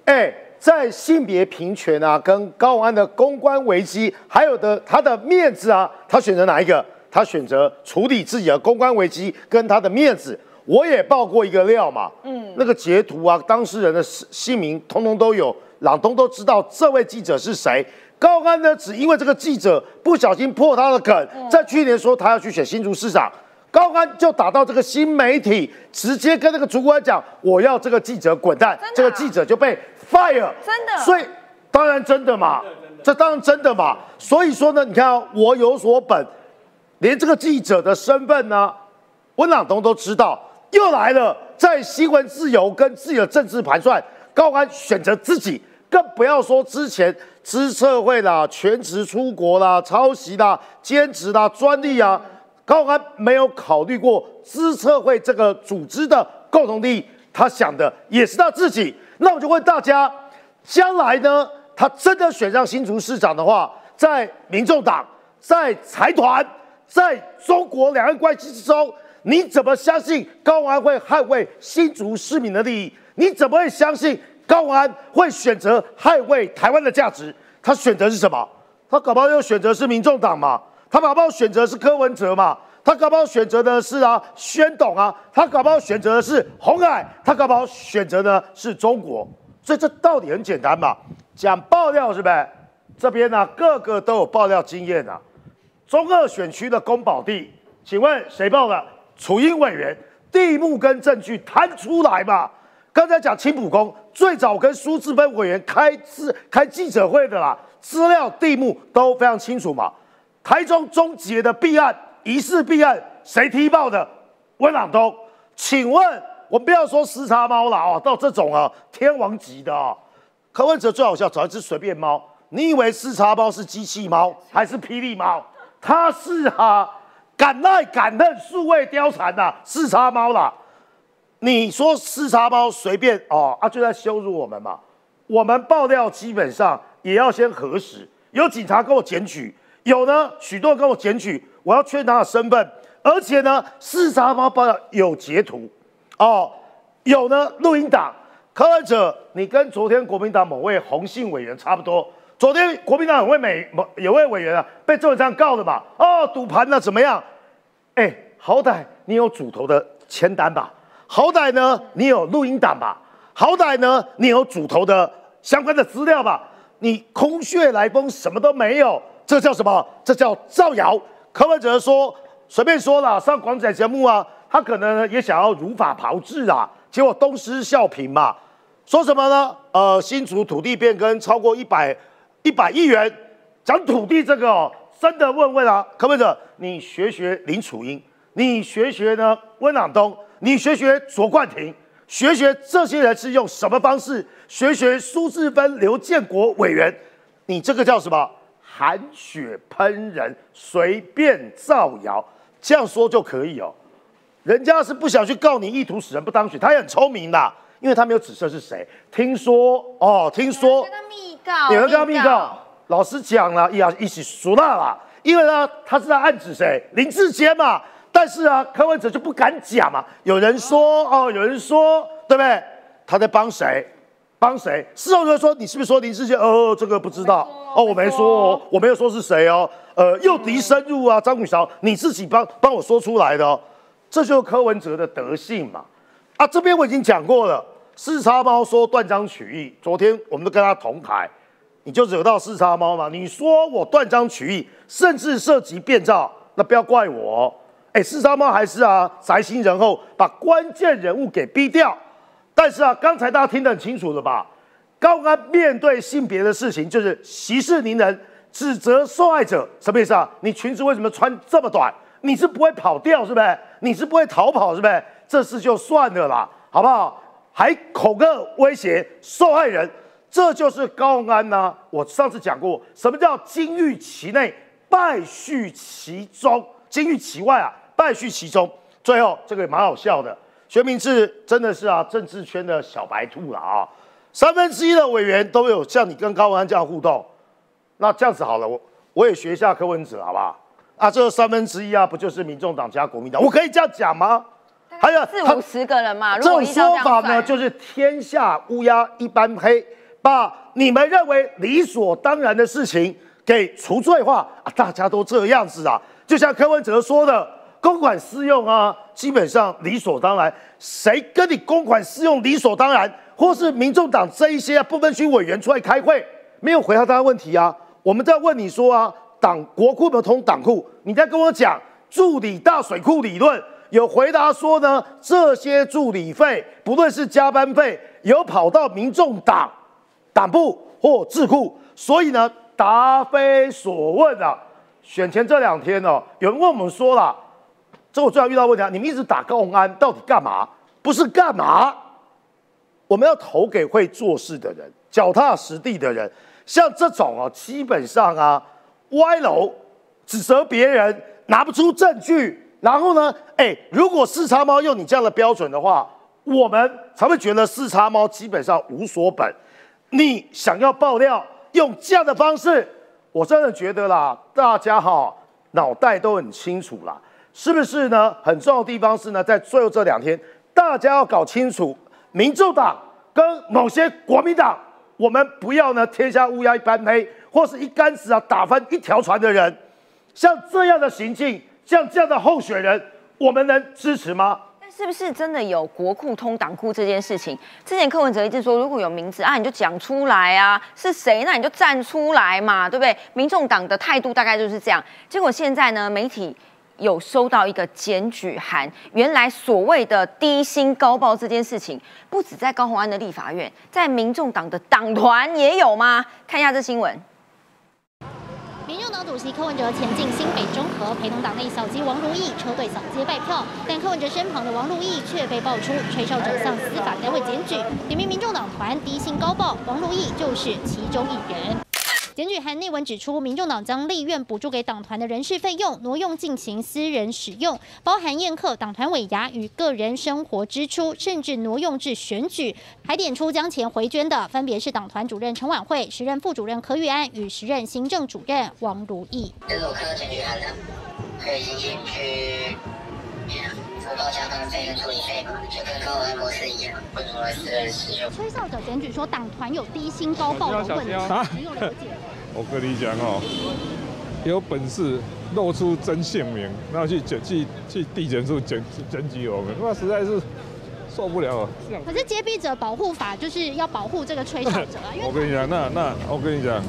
哎。在性别平权啊，跟高安的公关危机，还有的他的面子啊，他选择哪一个？他选择处理自己的公关危机跟他的面子。我也爆过一个料嘛，嗯，那个截图啊，当事人的姓名通通都有，朗东都知道这位记者是谁。高安呢，只因为这个记者不小心破他的梗，在去年说他要去选新竹市长，高安就打到这个新媒体，直接跟那个主管讲，我要这个记者滚蛋，这个记者就被。fire，真的，所以当然真的嘛，这当然真的嘛。所以说呢，你看我有所本，连这个记者的身份呢，温朗东都知道，又来了。在新闻自由跟自己的政治盘算，高安选择自己，更不要说之前知策会啦、全职出国啦、抄袭啦、兼职啦、专利啊，高安没有考虑过资策会这个组织的共同利益，他想的也是他自己。那我就问大家，将来呢？他真的选上新竹市长的话，在民众党、在财团、在中国两岸关系之中，你怎么相信高安会捍卫新竹市民的利益？你怎么会相信高安会选择捍卫台湾的价值？他选择是什么？他搞不好又选择是民众党嘛？他搞不好选择是柯文哲嘛？他搞不好选择的是啊，宣董啊，他搞不好选择的是红海，他搞不好选择的是中国，所以这道理很简单嘛，讲爆料是不是？这边呢，个个都有爆料经验啊。中二选区的公保地，请问谁报的？楚英委员，地目跟证据摊出来嘛？刚才讲青浦宫，最早跟苏志芬委员开资开记者会的啦，资料地目都非常清楚嘛。台中终结的弊案。疑似弊案，谁踢爆的？温朗东，请问，我们不要说时差猫了啊，到这种啊天王级的啊，柯文哲最好笑，找一只随便猫。你以为时差猫是机器猫还是霹雳猫？它是啊，敢爱敢恨数位貂蝉呐，时差猫啦。你说时差猫随便哦啊，就在羞辱我们嘛？我们爆料基本上也要先核实，有警察跟我检举，有呢许多人跟我检举。我要确认他的身份，而且呢，四查猫报道有截图，哦，有呢录音档。柯文哲，你跟昨天国民党某位红姓委员差不多。昨天国民党有位美某有位委员啊，被周文昌告了吧？哦，赌盘呢怎么样？哎，好歹你有主头的签单吧？好歹呢你有录音档吧？好歹呢你有主头的相关的资料吧？你空穴来风，什么都没有，这叫什么？这叫造谣。柯文哲说随便说了，上广仔节目啊，他可能也想要如法炮制啊。结果东施效颦嘛，说什么呢？呃，新竹土地变更超过一百一百亿元，讲土地这个哦，真的问问啊，柯文哲？你学学林楚英，你学学呢温朗东，你学学卓冠廷，学学这些人是用什么方式？学学苏志芬、刘建国委员，你这个叫什么？含血喷人，随便造谣，这样说就可以哦。人家是不想去告你意图使人不当选，他也很聪明的，因为他没有指涉是谁。听说哦，听说跟他密告，有人跟他密告。老师讲了，呀，一起熟大了，因为呢，他是在暗指谁？林志坚嘛。但是啊，柯文哲就不敢讲嘛。有人说哦，有人说，对不对？他在帮谁？帮谁？事后就说你是不是说林志杰？哦，这个不知道哦，我没说哦，我没有说是谁哦。呃，诱敌深入啊，张宇韶，你自己帮帮我说出来的哦。这就是柯文哲的德性嘛！啊，这边我已经讲过了。四叉猫说断章取义，昨天我们都跟他同台，你就惹到四叉猫嘛？你说我断章取义，甚至涉及变造，那不要怪我。哎，四叉猫还是啊，宅心仁厚，把关键人物给逼掉。但是啊，刚才大家听得很清楚了吧？高安面对性别的事情，就是息事宁人，指责受害者，什么意思啊？你裙子为什么穿这么短？你是不会跑掉，是不是？你是不会逃跑，是不是？这事就算了啦，好不好？还恐吓威胁受害人，这就是高安呐。我上次讲过，什么叫金玉其内，败絮其中；金玉其外啊，败絮其中。最后这个也蛮好笑的，薛明志真的是啊，政治圈的小白兔了啊。三分之一的委员都有像你跟高文安这样互动，那这样子好了，我我也学一下柯文哲，好不好？啊，这三分之一啊，不就是民众党加国民党？我可以这样讲吗？还有四五十个人嘛？这种说法呢，就是天下乌鸦一般黑，把你们认为理所当然的事情给除罪化啊！大家都这样子啊，就像柯文哲说的，公款私用啊，基本上理所当然。谁跟你公款私用理所当然？或是民众党这一些啊部分区委员出来开会，没有回答大家问题啊？我们在问你说啊。党国库不通党库，你在跟我讲助理大水库理论，有回答说呢，这些助理费不论是加班费，有跑到民众党党部或智库，所以呢答非所问啊。选前这两天呢，有人问我们说了，这我最常遇到问题啊，你们一直打高鸿安，到底干嘛？不是干嘛？我们要投给会做事的人，脚踏实地的人，像这种啊，基本上啊。歪楼，指责别人拿不出证据，然后呢？哎，如果四叉猫用你这样的标准的话，我们才会觉得四叉猫基本上无所本。你想要爆料，用这样的方式，我真的觉得啦，大家哈脑袋都很清楚啦，是不是呢？很重要的地方是呢，在最后这两天，大家要搞清楚，民众党跟某些国民党，我们不要呢天下乌鸦一般黑。或是一竿子啊打翻一条船的人，像这样的行径，像这样的候选人，我们能支持吗？但是不是真的有国库通党库这件事情？之前柯文哲一直说，如果有名字啊，你就讲出来啊，是谁？那你就站出来嘛，对不对？民众党的态度大概就是这样。结果现在呢，媒体有收到一个检举函，原来所谓的低薪高报这件事情，不止在高鸿安的立法院，在民众党的党团也有吗？看一下这新闻。民众党主席柯文哲前进新北中和，陪同党内小鸡王如意车队扫街拜票，但柯文哲身旁的王如意却被爆出吹哨者向司法单位检举，点名民众党团低薪高报，王如意就是其中一人。检举函内文指出，民众党将立院补助给党团的人事费用挪用进行私人使用，包含宴客、党团尾牙与个人生活支出，甚至挪用至选举。还点出将钱回捐的分别是党团主任陈婉慧、时任副主任柯玉安与时任行政主任王如意。这是我看到检举函的，可以进去。不报相当费跟处理费嘛，就跟高安模式一样，会成为私人使用。吹哨者检举说党团有低薪高报的问题，没有了解。我跟你讲哦，有本事露出真姓名，然后去检去去地检处检检举我们，那实在是受不了。可是揭弊者保护法就是要保护这个吹哨者啊。我跟你讲，那那我跟你讲，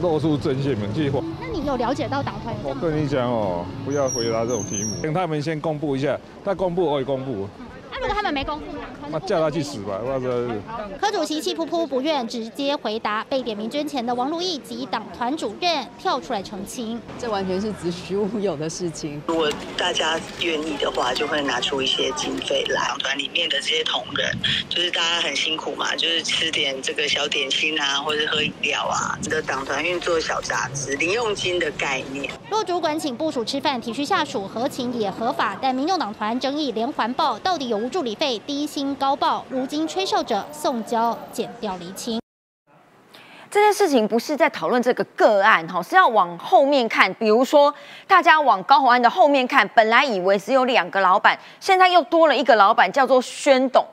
露出真心名计划。那你有了解到党团？我跟你讲哦，不要回答这种题目，等他们先公布一下，他公布我也公布。如果他们没公布，那叫他去死吧！我主席气噗噗不愿直接回答被点名捐钱的王如意及党团主任跳出来澄清，这完全是子虚乌有的事情。如果大家愿意的话，就会拿出一些经费来。党团里面的这些同仁，就是大家很辛苦嘛，就是吃点这个小点心啊，或者喝饮料啊。这个党团运作小杂志，零用金的概念。若主管请部署吃饭，体恤下属，合情也合法。但民众党团争议连环爆，到底有无？助理费低薪高报，如今吹哨者送交减掉厘清。这件事情不是在讨论这个个案哈，是要往后面看。比如说，大家往高宏安的后面看，本来以为只有两个老板，现在又多了一个老板，叫做宣董。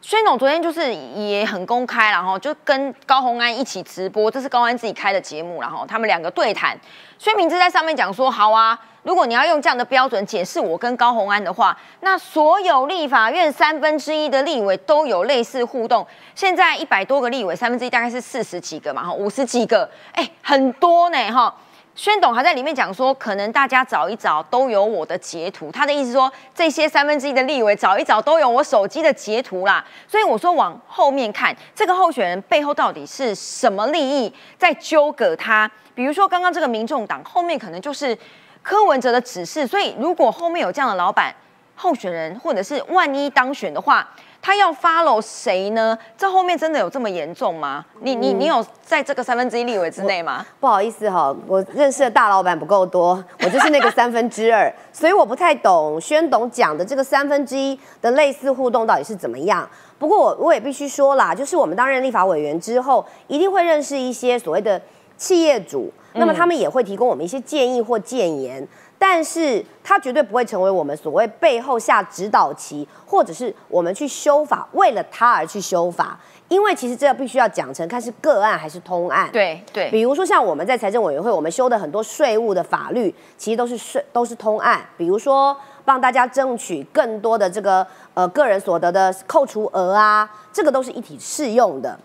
宣董昨天就是也很公开，然后就跟高宏安一起直播，这是高安自己开的节目，然后他们两个对谈。薛明志在上面讲说：“好啊。”如果你要用这样的标准解释我跟高红安的话，那所有立法院三分之一的立委都有类似互动。现在一百多个立委，三分之一大概是四十几个嘛，哈，五十几个，哎，很多呢，哈。宣董还在里面讲说，可能大家找一找都有我的截图。他的意思说，这些三分之一的立委找一找都有我手机的截图啦。所以我说往后面看，这个候选人背后到底是什么利益在纠葛他？比如说刚刚这个民众党后面可能就是。柯文哲的指示，所以如果后面有这样的老板候选人，或者是万一当选的话，他要 follow 谁呢？这后面真的有这么严重吗？你你你有在这个三分之一立委之内吗？不好意思哈，我认识的大老板不够多，我就是那个 三分之二，所以我不太懂宣董讲的这个三分之一的类似互动到底是怎么样。不过我我也必须说啦，就是我们担任立法委员之后，一定会认识一些所谓的企业主。那么他们也会提供我们一些建议或建言，但是他绝对不会成为我们所谓背后下指导棋，或者是我们去修法为了他而去修法，因为其实这个必须要讲成看是个案还是通案。对对，比如说像我们在财政委员会，我们修的很多税务的法律，其实都是税都是通案，比如说帮大家争取更多的这个呃个人所得的扣除额啊，这个都是一体适用的。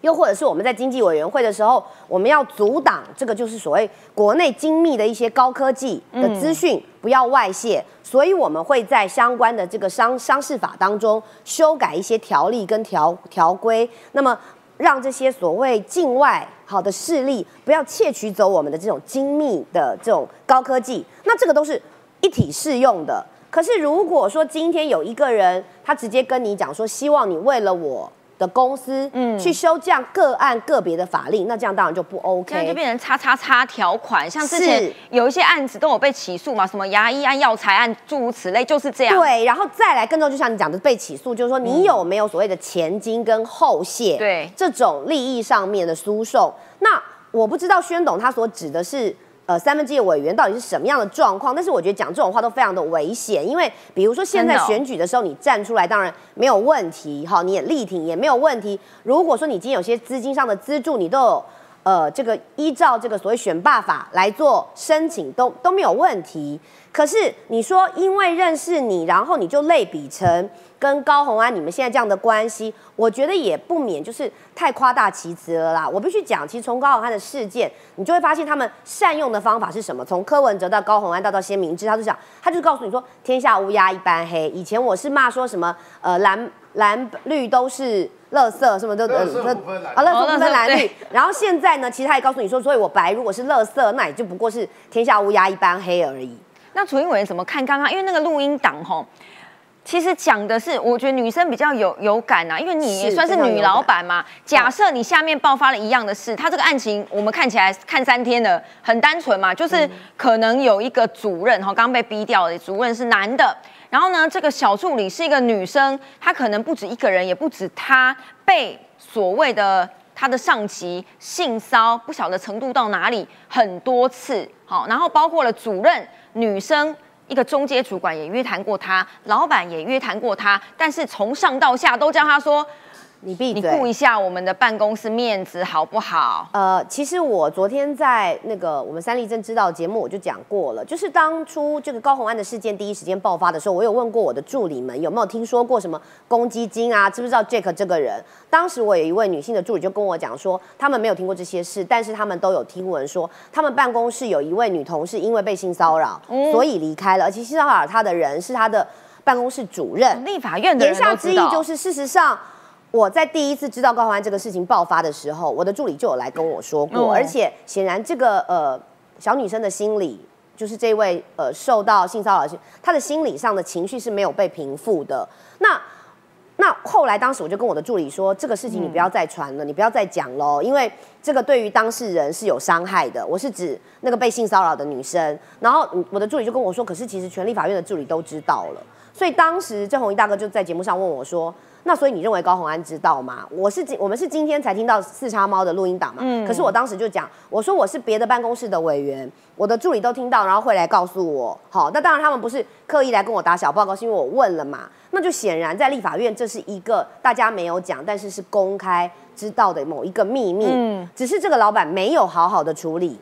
又或者是我们在经济委员会的时候，我们要阻挡这个就是所谓国内精密的一些高科技的资讯不要外泄，所以我们会在相关的这个商商事法当中修改一些条例跟条条规，那么让这些所谓境外好的势力不要窃取走我们的这种精密的这种高科技，那这个都是一体适用的。可是如果说今天有一个人他直接跟你讲说，希望你为了我。的公司，嗯，去修这样个案个别的法令，那这样当然就不 OK，这样就变成叉叉叉条款。像之前有一些案子都有被起诉嘛，什么牙医案、药材案，诸如此类，就是这样。对，然后再来更重，就像你讲的被起诉，就是说你有没有所谓的前金跟后谢，对这种利益上面的输送。那我不知道宣董他所指的是。呃，三分之一的委员到底是什么样的状况？但是我觉得讲这种话都非常的危险，因为比如说现在选举的时候，你站出来当然没有问题，哈，你也力挺也没有问题。如果说你今天有些资金上的资助，你都有呃这个依照这个所谓选罢法来做申请，都都没有问题。可是你说因为认识你，然后你就类比成。跟高红安你们现在这样的关系，我觉得也不免就是太夸大其词了啦。我必须讲，其实从高红安的事件，你就会发现他们善用的方法是什么？从柯文哲到高红安，到到先明智，他就讲，他就告诉你说，天下乌鸦一般黑。以前我是骂说什么，呃，蓝蓝绿都是垃圾，什么都，呃，啊，垃圾不分蓝 绿。然后现在呢，其实他也告诉你说，所以我白如果是垃圾，那也就不过是天下乌鸦一般黑而已。那楚英伟怎么看？刚刚因为那个录音档吼。其实讲的是，我觉得女生比较有有感呐，因为你也算是女老板嘛。假设你下面爆发了一样的事，他这个案情我们看起来看三天了，很单纯嘛，就是可能有一个主任哈，刚刚被逼掉的主任是男的，然后呢，这个小助理是一个女生，她可能不止一个人，也不止她被所谓的她的上级性骚不晓得程度到哪里很多次，好，然后包括了主任女生。一个中阶主管也约谈过他，老板也约谈过他，但是从上到下都叫他说。你闭你嘴顾一下我们的办公室面子好不好？呃，其实我昨天在那个我们三立正知道节目我就讲过了，就是当初这个高红安的事件第一时间爆发的时候，我有问过我的助理们有没有听说过什么公积金啊，知不知道 Jack 这个人？当时我有一位女性的助理就跟我讲说，他们没有听过这些事，但是他们都有听闻说，他们办公室有一位女同事因为被性骚扰，嗯所以离开了，而且性骚扰她的人是她的办公室主任。立法院的人言下之意就是，事实上。我在第一次知道高虹安这个事情爆发的时候，我的助理就有来跟我说过，嗯而且显然这个呃小女生的心理，就是这位呃受到性骚扰的，她的心理上的情绪是没有被平复的。那那后来当时我就跟我的助理说，这个事情你不要再传了，你不要再讲喽，因为这个对于当事人是有伤害的。我是指那个被性骚扰的女生，然后嗯我的助理就跟我说，可是其实权力法院的助理都知道了，所以当时郑红一大哥就在节目上问我说。那所以你认为高红安知道吗？我是今我们是今天才听到四叉猫的录音档嘛，嗯可是我当时就讲，我说我是别的办公室的委员，我的助理都听到，然后会来告诉我。好，那当然他们不是刻意来跟我打小报告，是因为我问了嘛。那就显然在立法院，这是一个大家没有讲，但是是公开知道的某一个秘密。嗯只是这个老板没有好好的处理，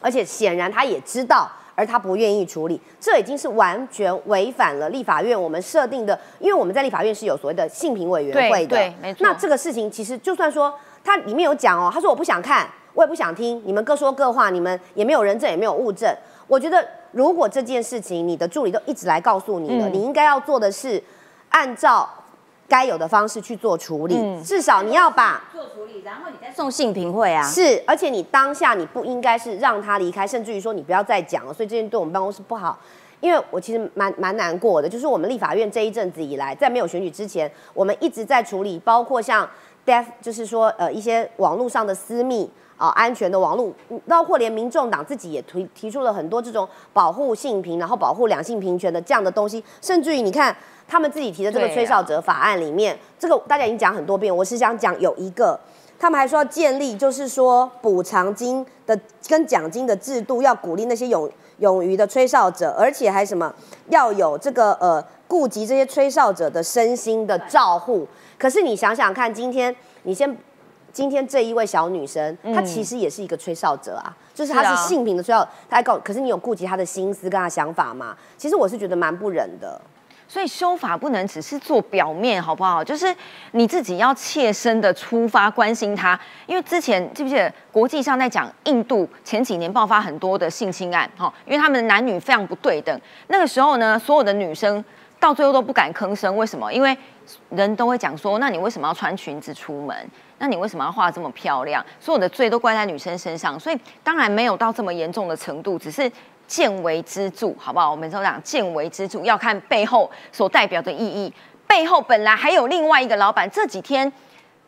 而且显然他也知道，而他不愿意处理，这已经是完全违反了立法院我们设定的，因为我们在立法院是有所谓的性评委员会的。对对没错那这个事情其实就算说他里面有讲哦，他说我不想看，我也不想听，你们各说各话，你们也没有人证也没有物证。我觉得如果这件事情你的助理都一直来告诉你了，嗯你应该要做的是按照该有的方式去做处理，嗯至少你要把做处理，然后你再送性评会啊。是，而且你当下你不应该是让他离开，甚至于说你不要再讲了，所以这件对我们办公室不好。因为我其实蛮蛮难过的，就是我们立法院这一阵子以来，在没有选举之前，我们一直在处理，包括像 death，就是说呃一些网络上的私密啊、安全的网络，嗯包括连民众党自己也提提出了很多这种保护性平，然后保护两性平权的这样的东西，甚至于你看他们自己提的这个吹哨者法案里面，这个大家已经讲很多遍，我是想讲有一个。他们还说要建立，就是说补偿金的跟奖金的制度，要鼓励那些勇勇于的吹哨者，而且还什么要有这个呃顾及这些吹哨者的身心的照护。可是你想想看，今天你先，今天这一位小女生，她其实也是一个吹哨者啊，就是她是性平的吹哨，她还告，可是你有顾及她的心思跟她想法吗？其实我是觉得蛮不忍的。所以修法不能只是做表面，好不好？就是你自己要切身的出发关心他，因为之前记不记得国际上在讲印度前几年爆发很多的性侵案，哈，因为他们的男女非常不对等，那个时候呢，所有的女生到最后都不敢吭声，为什么？因为人都会讲说，那你为什么要穿裙子出门？那你为什么要画这么漂亮？所有的罪都怪在女生身上，所以当然没有到这么严重的程度，只是见微知著，好不好？我们都讲见微知著，要看背后所代表的意义。背后本来还有另外一个老板，这几天。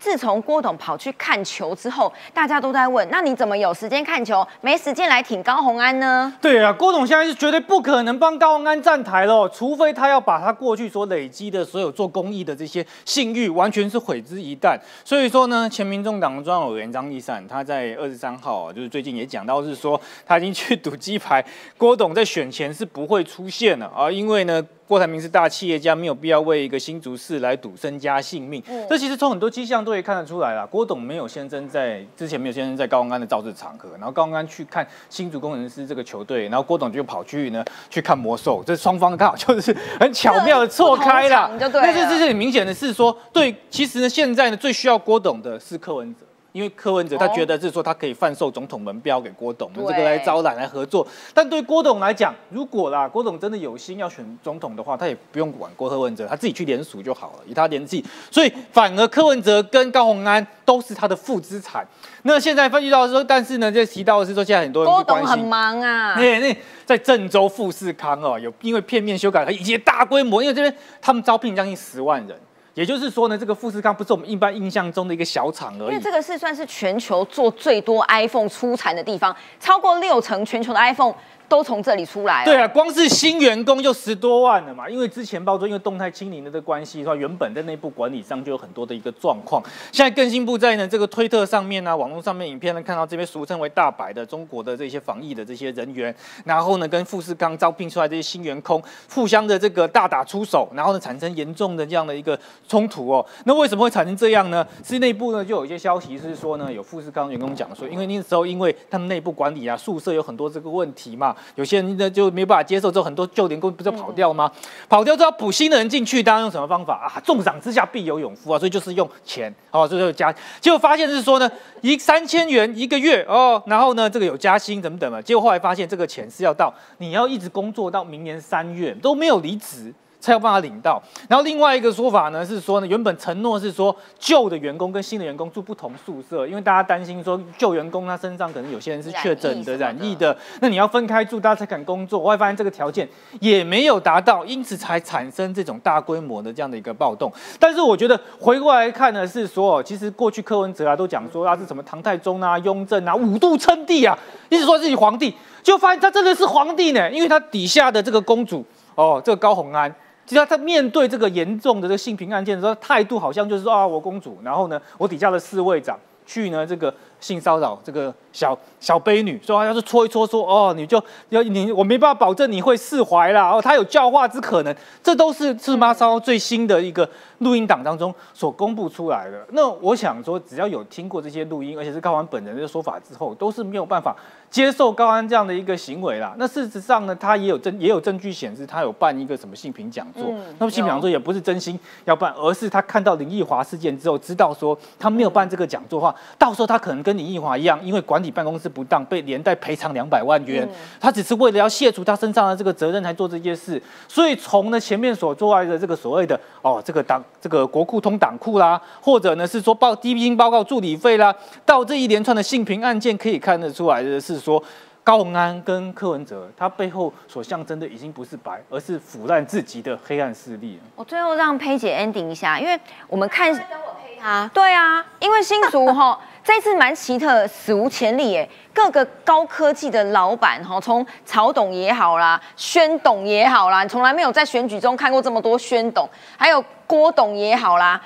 自从郭董跑去看球之后，大家都在问：那你怎么有时间看球，没时间来挺高红安呢？对啊，郭董现在是绝对不可能帮高虹安站台了，除非他要把他过去所累积的所有做公益的这些信誉，完全是毁之一旦。所以说呢，前民众党的专委员张立善，他在二十三号啊，就是最近也讲到是说，他已经去赌鸡排，郭董在选前是不会出现了啊，因为呢。郭台铭是大企业家，没有必要为一个新竹市来赌身家性命。这其实从很多迹象都可以看得出来啦。郭董没有先生在之前没有先生在高虹安的造势场合，然后高虹安去看新竹工程师这个球队，然后郭董就跑去呢 去看魔兽，这双方刚好就是很巧妙的错开了。那这这是很明显的是说，对，其实呢现在呢最需要郭董的是柯文哲。因为柯文哲他觉得是说他可以贩售总统门标给郭董，用这个来招揽来合作。但对郭董来讲，如果啦郭董真的有心要选总统的话，他也不用管郭柯文哲，他自己去联署就好了，以他年纪。所以反而柯文哲跟高鸿安都是他的负资产。那现在分析到说，但是呢，这提到的是说，现在很多人郭董。很忙啊，那那在郑州富士康哦，有因为片面修改以及大规模，因为这边他们招聘将近十万人，也就是说呢，这个富士康不是我们一般印象中的一个小厂而已因为。这个是算是全球做最多 iPhone 出产的地方，超过六成全球的 iPhone 都从这里出来。对啊，光是新员工就十多万了嘛，因为之前包括因为动态清零的这关系的话，原本在内部管理上就有很多的一个状况。现在更新部在呢这个推特上面啊，网络上面影片呢看到这边俗称为大白的中国的这些防疫的这些人员，然后呢跟富士康招聘出来这些新员工互相的这个大打出手，然后呢产生严重的这样的一个冲突哦。那为什么会产生这样呢？是内部呢就有一些消息是说呢，有富士康员工讲说，因为那时候因为他们内部管理啊，宿舍有很多这个问题嘛，有些人呢就没办法接受，之后很多旧员工不就跑掉吗？跑掉之后要补新的人进去，大家用什么方法啊？重赏之下必有勇夫啊，所以就是用钱哦，这就加，结果发现是说呢，一三千元一个月哦，然后呢这个有加薪等等嘛，结果后来发现这个钱是要到你要一直工作到明年三月都没有离职。才有办法领到。然后另外一个说法呢是说呢，原本承诺是说旧的员工跟新的员工住不同宿舍，因为大家担心说旧员工他身上可能有些人是确诊的、染疫的，那你要分开住，大家才敢工作。我会发现这个条件也没有达到，因此才产生这种大规模的这样的一个暴动。但是我觉得回过来看呢，是说其实过去柯文哲啊都讲说他是什么唐太宗啊、雍正啊五度称帝啊，一直说自己皇帝，就发现他真的是皇帝呢，因为他底下的这个公主哦，这个高红安。其实他面对这个严重的这个性平案件的时候，态度好像就是说啊，我公主，然后呢，我底下的侍卫长去呢这个性骚扰这个小小卑女，说要是搓一搓，说哦，你就要你，我没办法保证你会释怀啦，哦，他有教化之可能，这都是赤妈烧最新的一个录音档当中所公布出来的。那我想说，只要有听过这些录音，而且是高安本人的说法之后，都是没有办法。接受高安这样的一个行为啦，那事实上呢，他也有证也有证据显示他有办一个什么性平讲座。那么性平讲座也不是真心要办，而是他看到林奕华事件之后，知道说他没有办这个讲座的话，到时候他可能跟林奕华一样，因为管理办公室不当被连带赔偿两百万元。他只是为了要卸除他身上的这个责任才做这件事。所以从呢前面所做来的这个所谓的哦这个党这个国库通党库啦，或者呢是说报低薪报告助理费啦，到这一连串的性平案件可以看得出来的是。说高鸿安跟柯文哲，他背后所象征的已经不是白，而是腐烂自己的黑暗势力。我最后让佩姐 ending 一下，因为我们看，等我陪他。对啊，因为新竹哈 这次蛮奇特，史无前例哎，各个高科技的老板哈，从曹董也好啦，宣董也好啦，从来没有在选举中看过这么多宣董，还有郭董也好啦。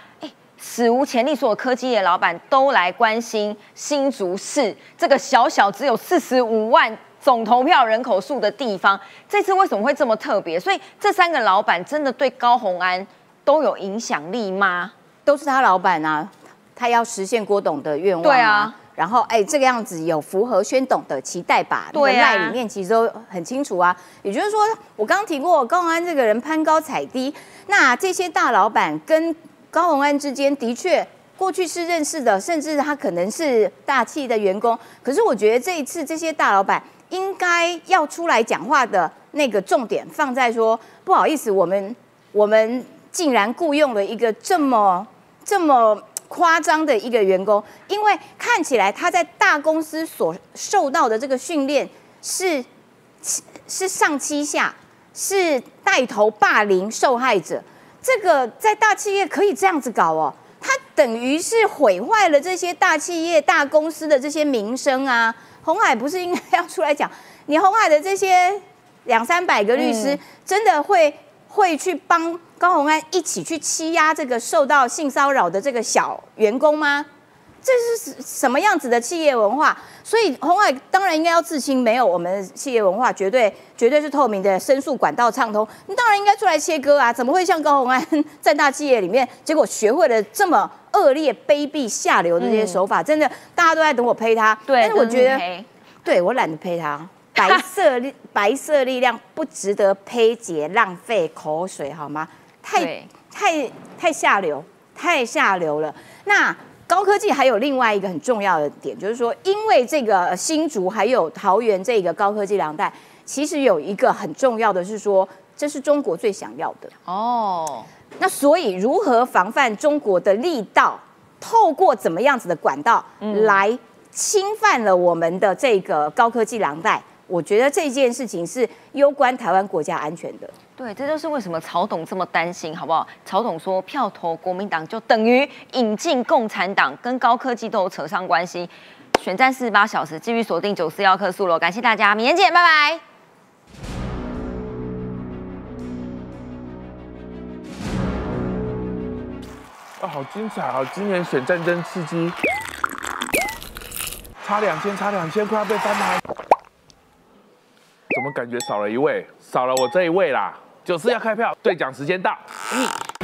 史无前例，所有科技业老板都来关心新竹市这个小小只有四十五万总投票人口数的地方，这次为什么会这么特别？所以这三个老板真的对高鸿安都有影响力吗？都是他老板啊，他要实现郭董的愿望。对啊，然后哎，这个样子有符合宣董的期待吧？对啊，里面其实都很清楚啊。也就是说，我刚刚提过高鸿安这个人攀高踩低，那这些大老板跟。高鸿安之间的确过去是认识的，甚至他可能是大气的员工。可是我觉得这一次这些大老板应该要出来讲话的那个重点放在说，不好意思，我们我们竟然雇佣了一个这么这么夸张的一个员工，因为看起来他在大公司所受到的这个训练是是上欺下，是带头霸凌受害者。这个在大企业可以这样子搞哦，它等于是毁坏了这些大企业、大公司的这些名声啊。红海不是应该要出来讲，你红海的这些两三百个律师，真的会会去帮高红安一起去欺压这个受到性骚扰的这个小员工吗？这是什么样子的企业文化？所以红海当然应该要自清，没有我们企业文化绝对绝对是透明的，申诉管道畅通。你当然应该出来切割啊！怎么会像高鸿安在大企业里面，结果学会了这么恶劣、卑鄙、下流的这些手法？真的，大家都在等我呸他。对，但是我觉得，对我懒得呸他。白色力白色力量不值得呸解，浪费口水好吗？太太太下流，太下流了。那。高科技还有另外一个很重要的点，就是说，因为这个新竹还有桃园这个高科技两带，其实有一个很重要的是说，这是中国最想要的哦。那所以如何防范中国的力道，透过怎么样子的管道来侵犯了我们的这个高科技两代？我觉得这件事情是攸关台湾国家安全的。对，这就是为什么曹董这么担心，好不好？曹董说票投国民党就等于引进共产党，跟高科技都有扯上关系。选战四十八小时，继续锁定九四幺克数喽，感谢大家，明天见，拜拜。啊，好精彩啊！今年选战争刺激，差两千，差两千，快要被翻盘。怎么感觉少了一位？少了我这一位啦。九四要开票兑奖时间到。嗯。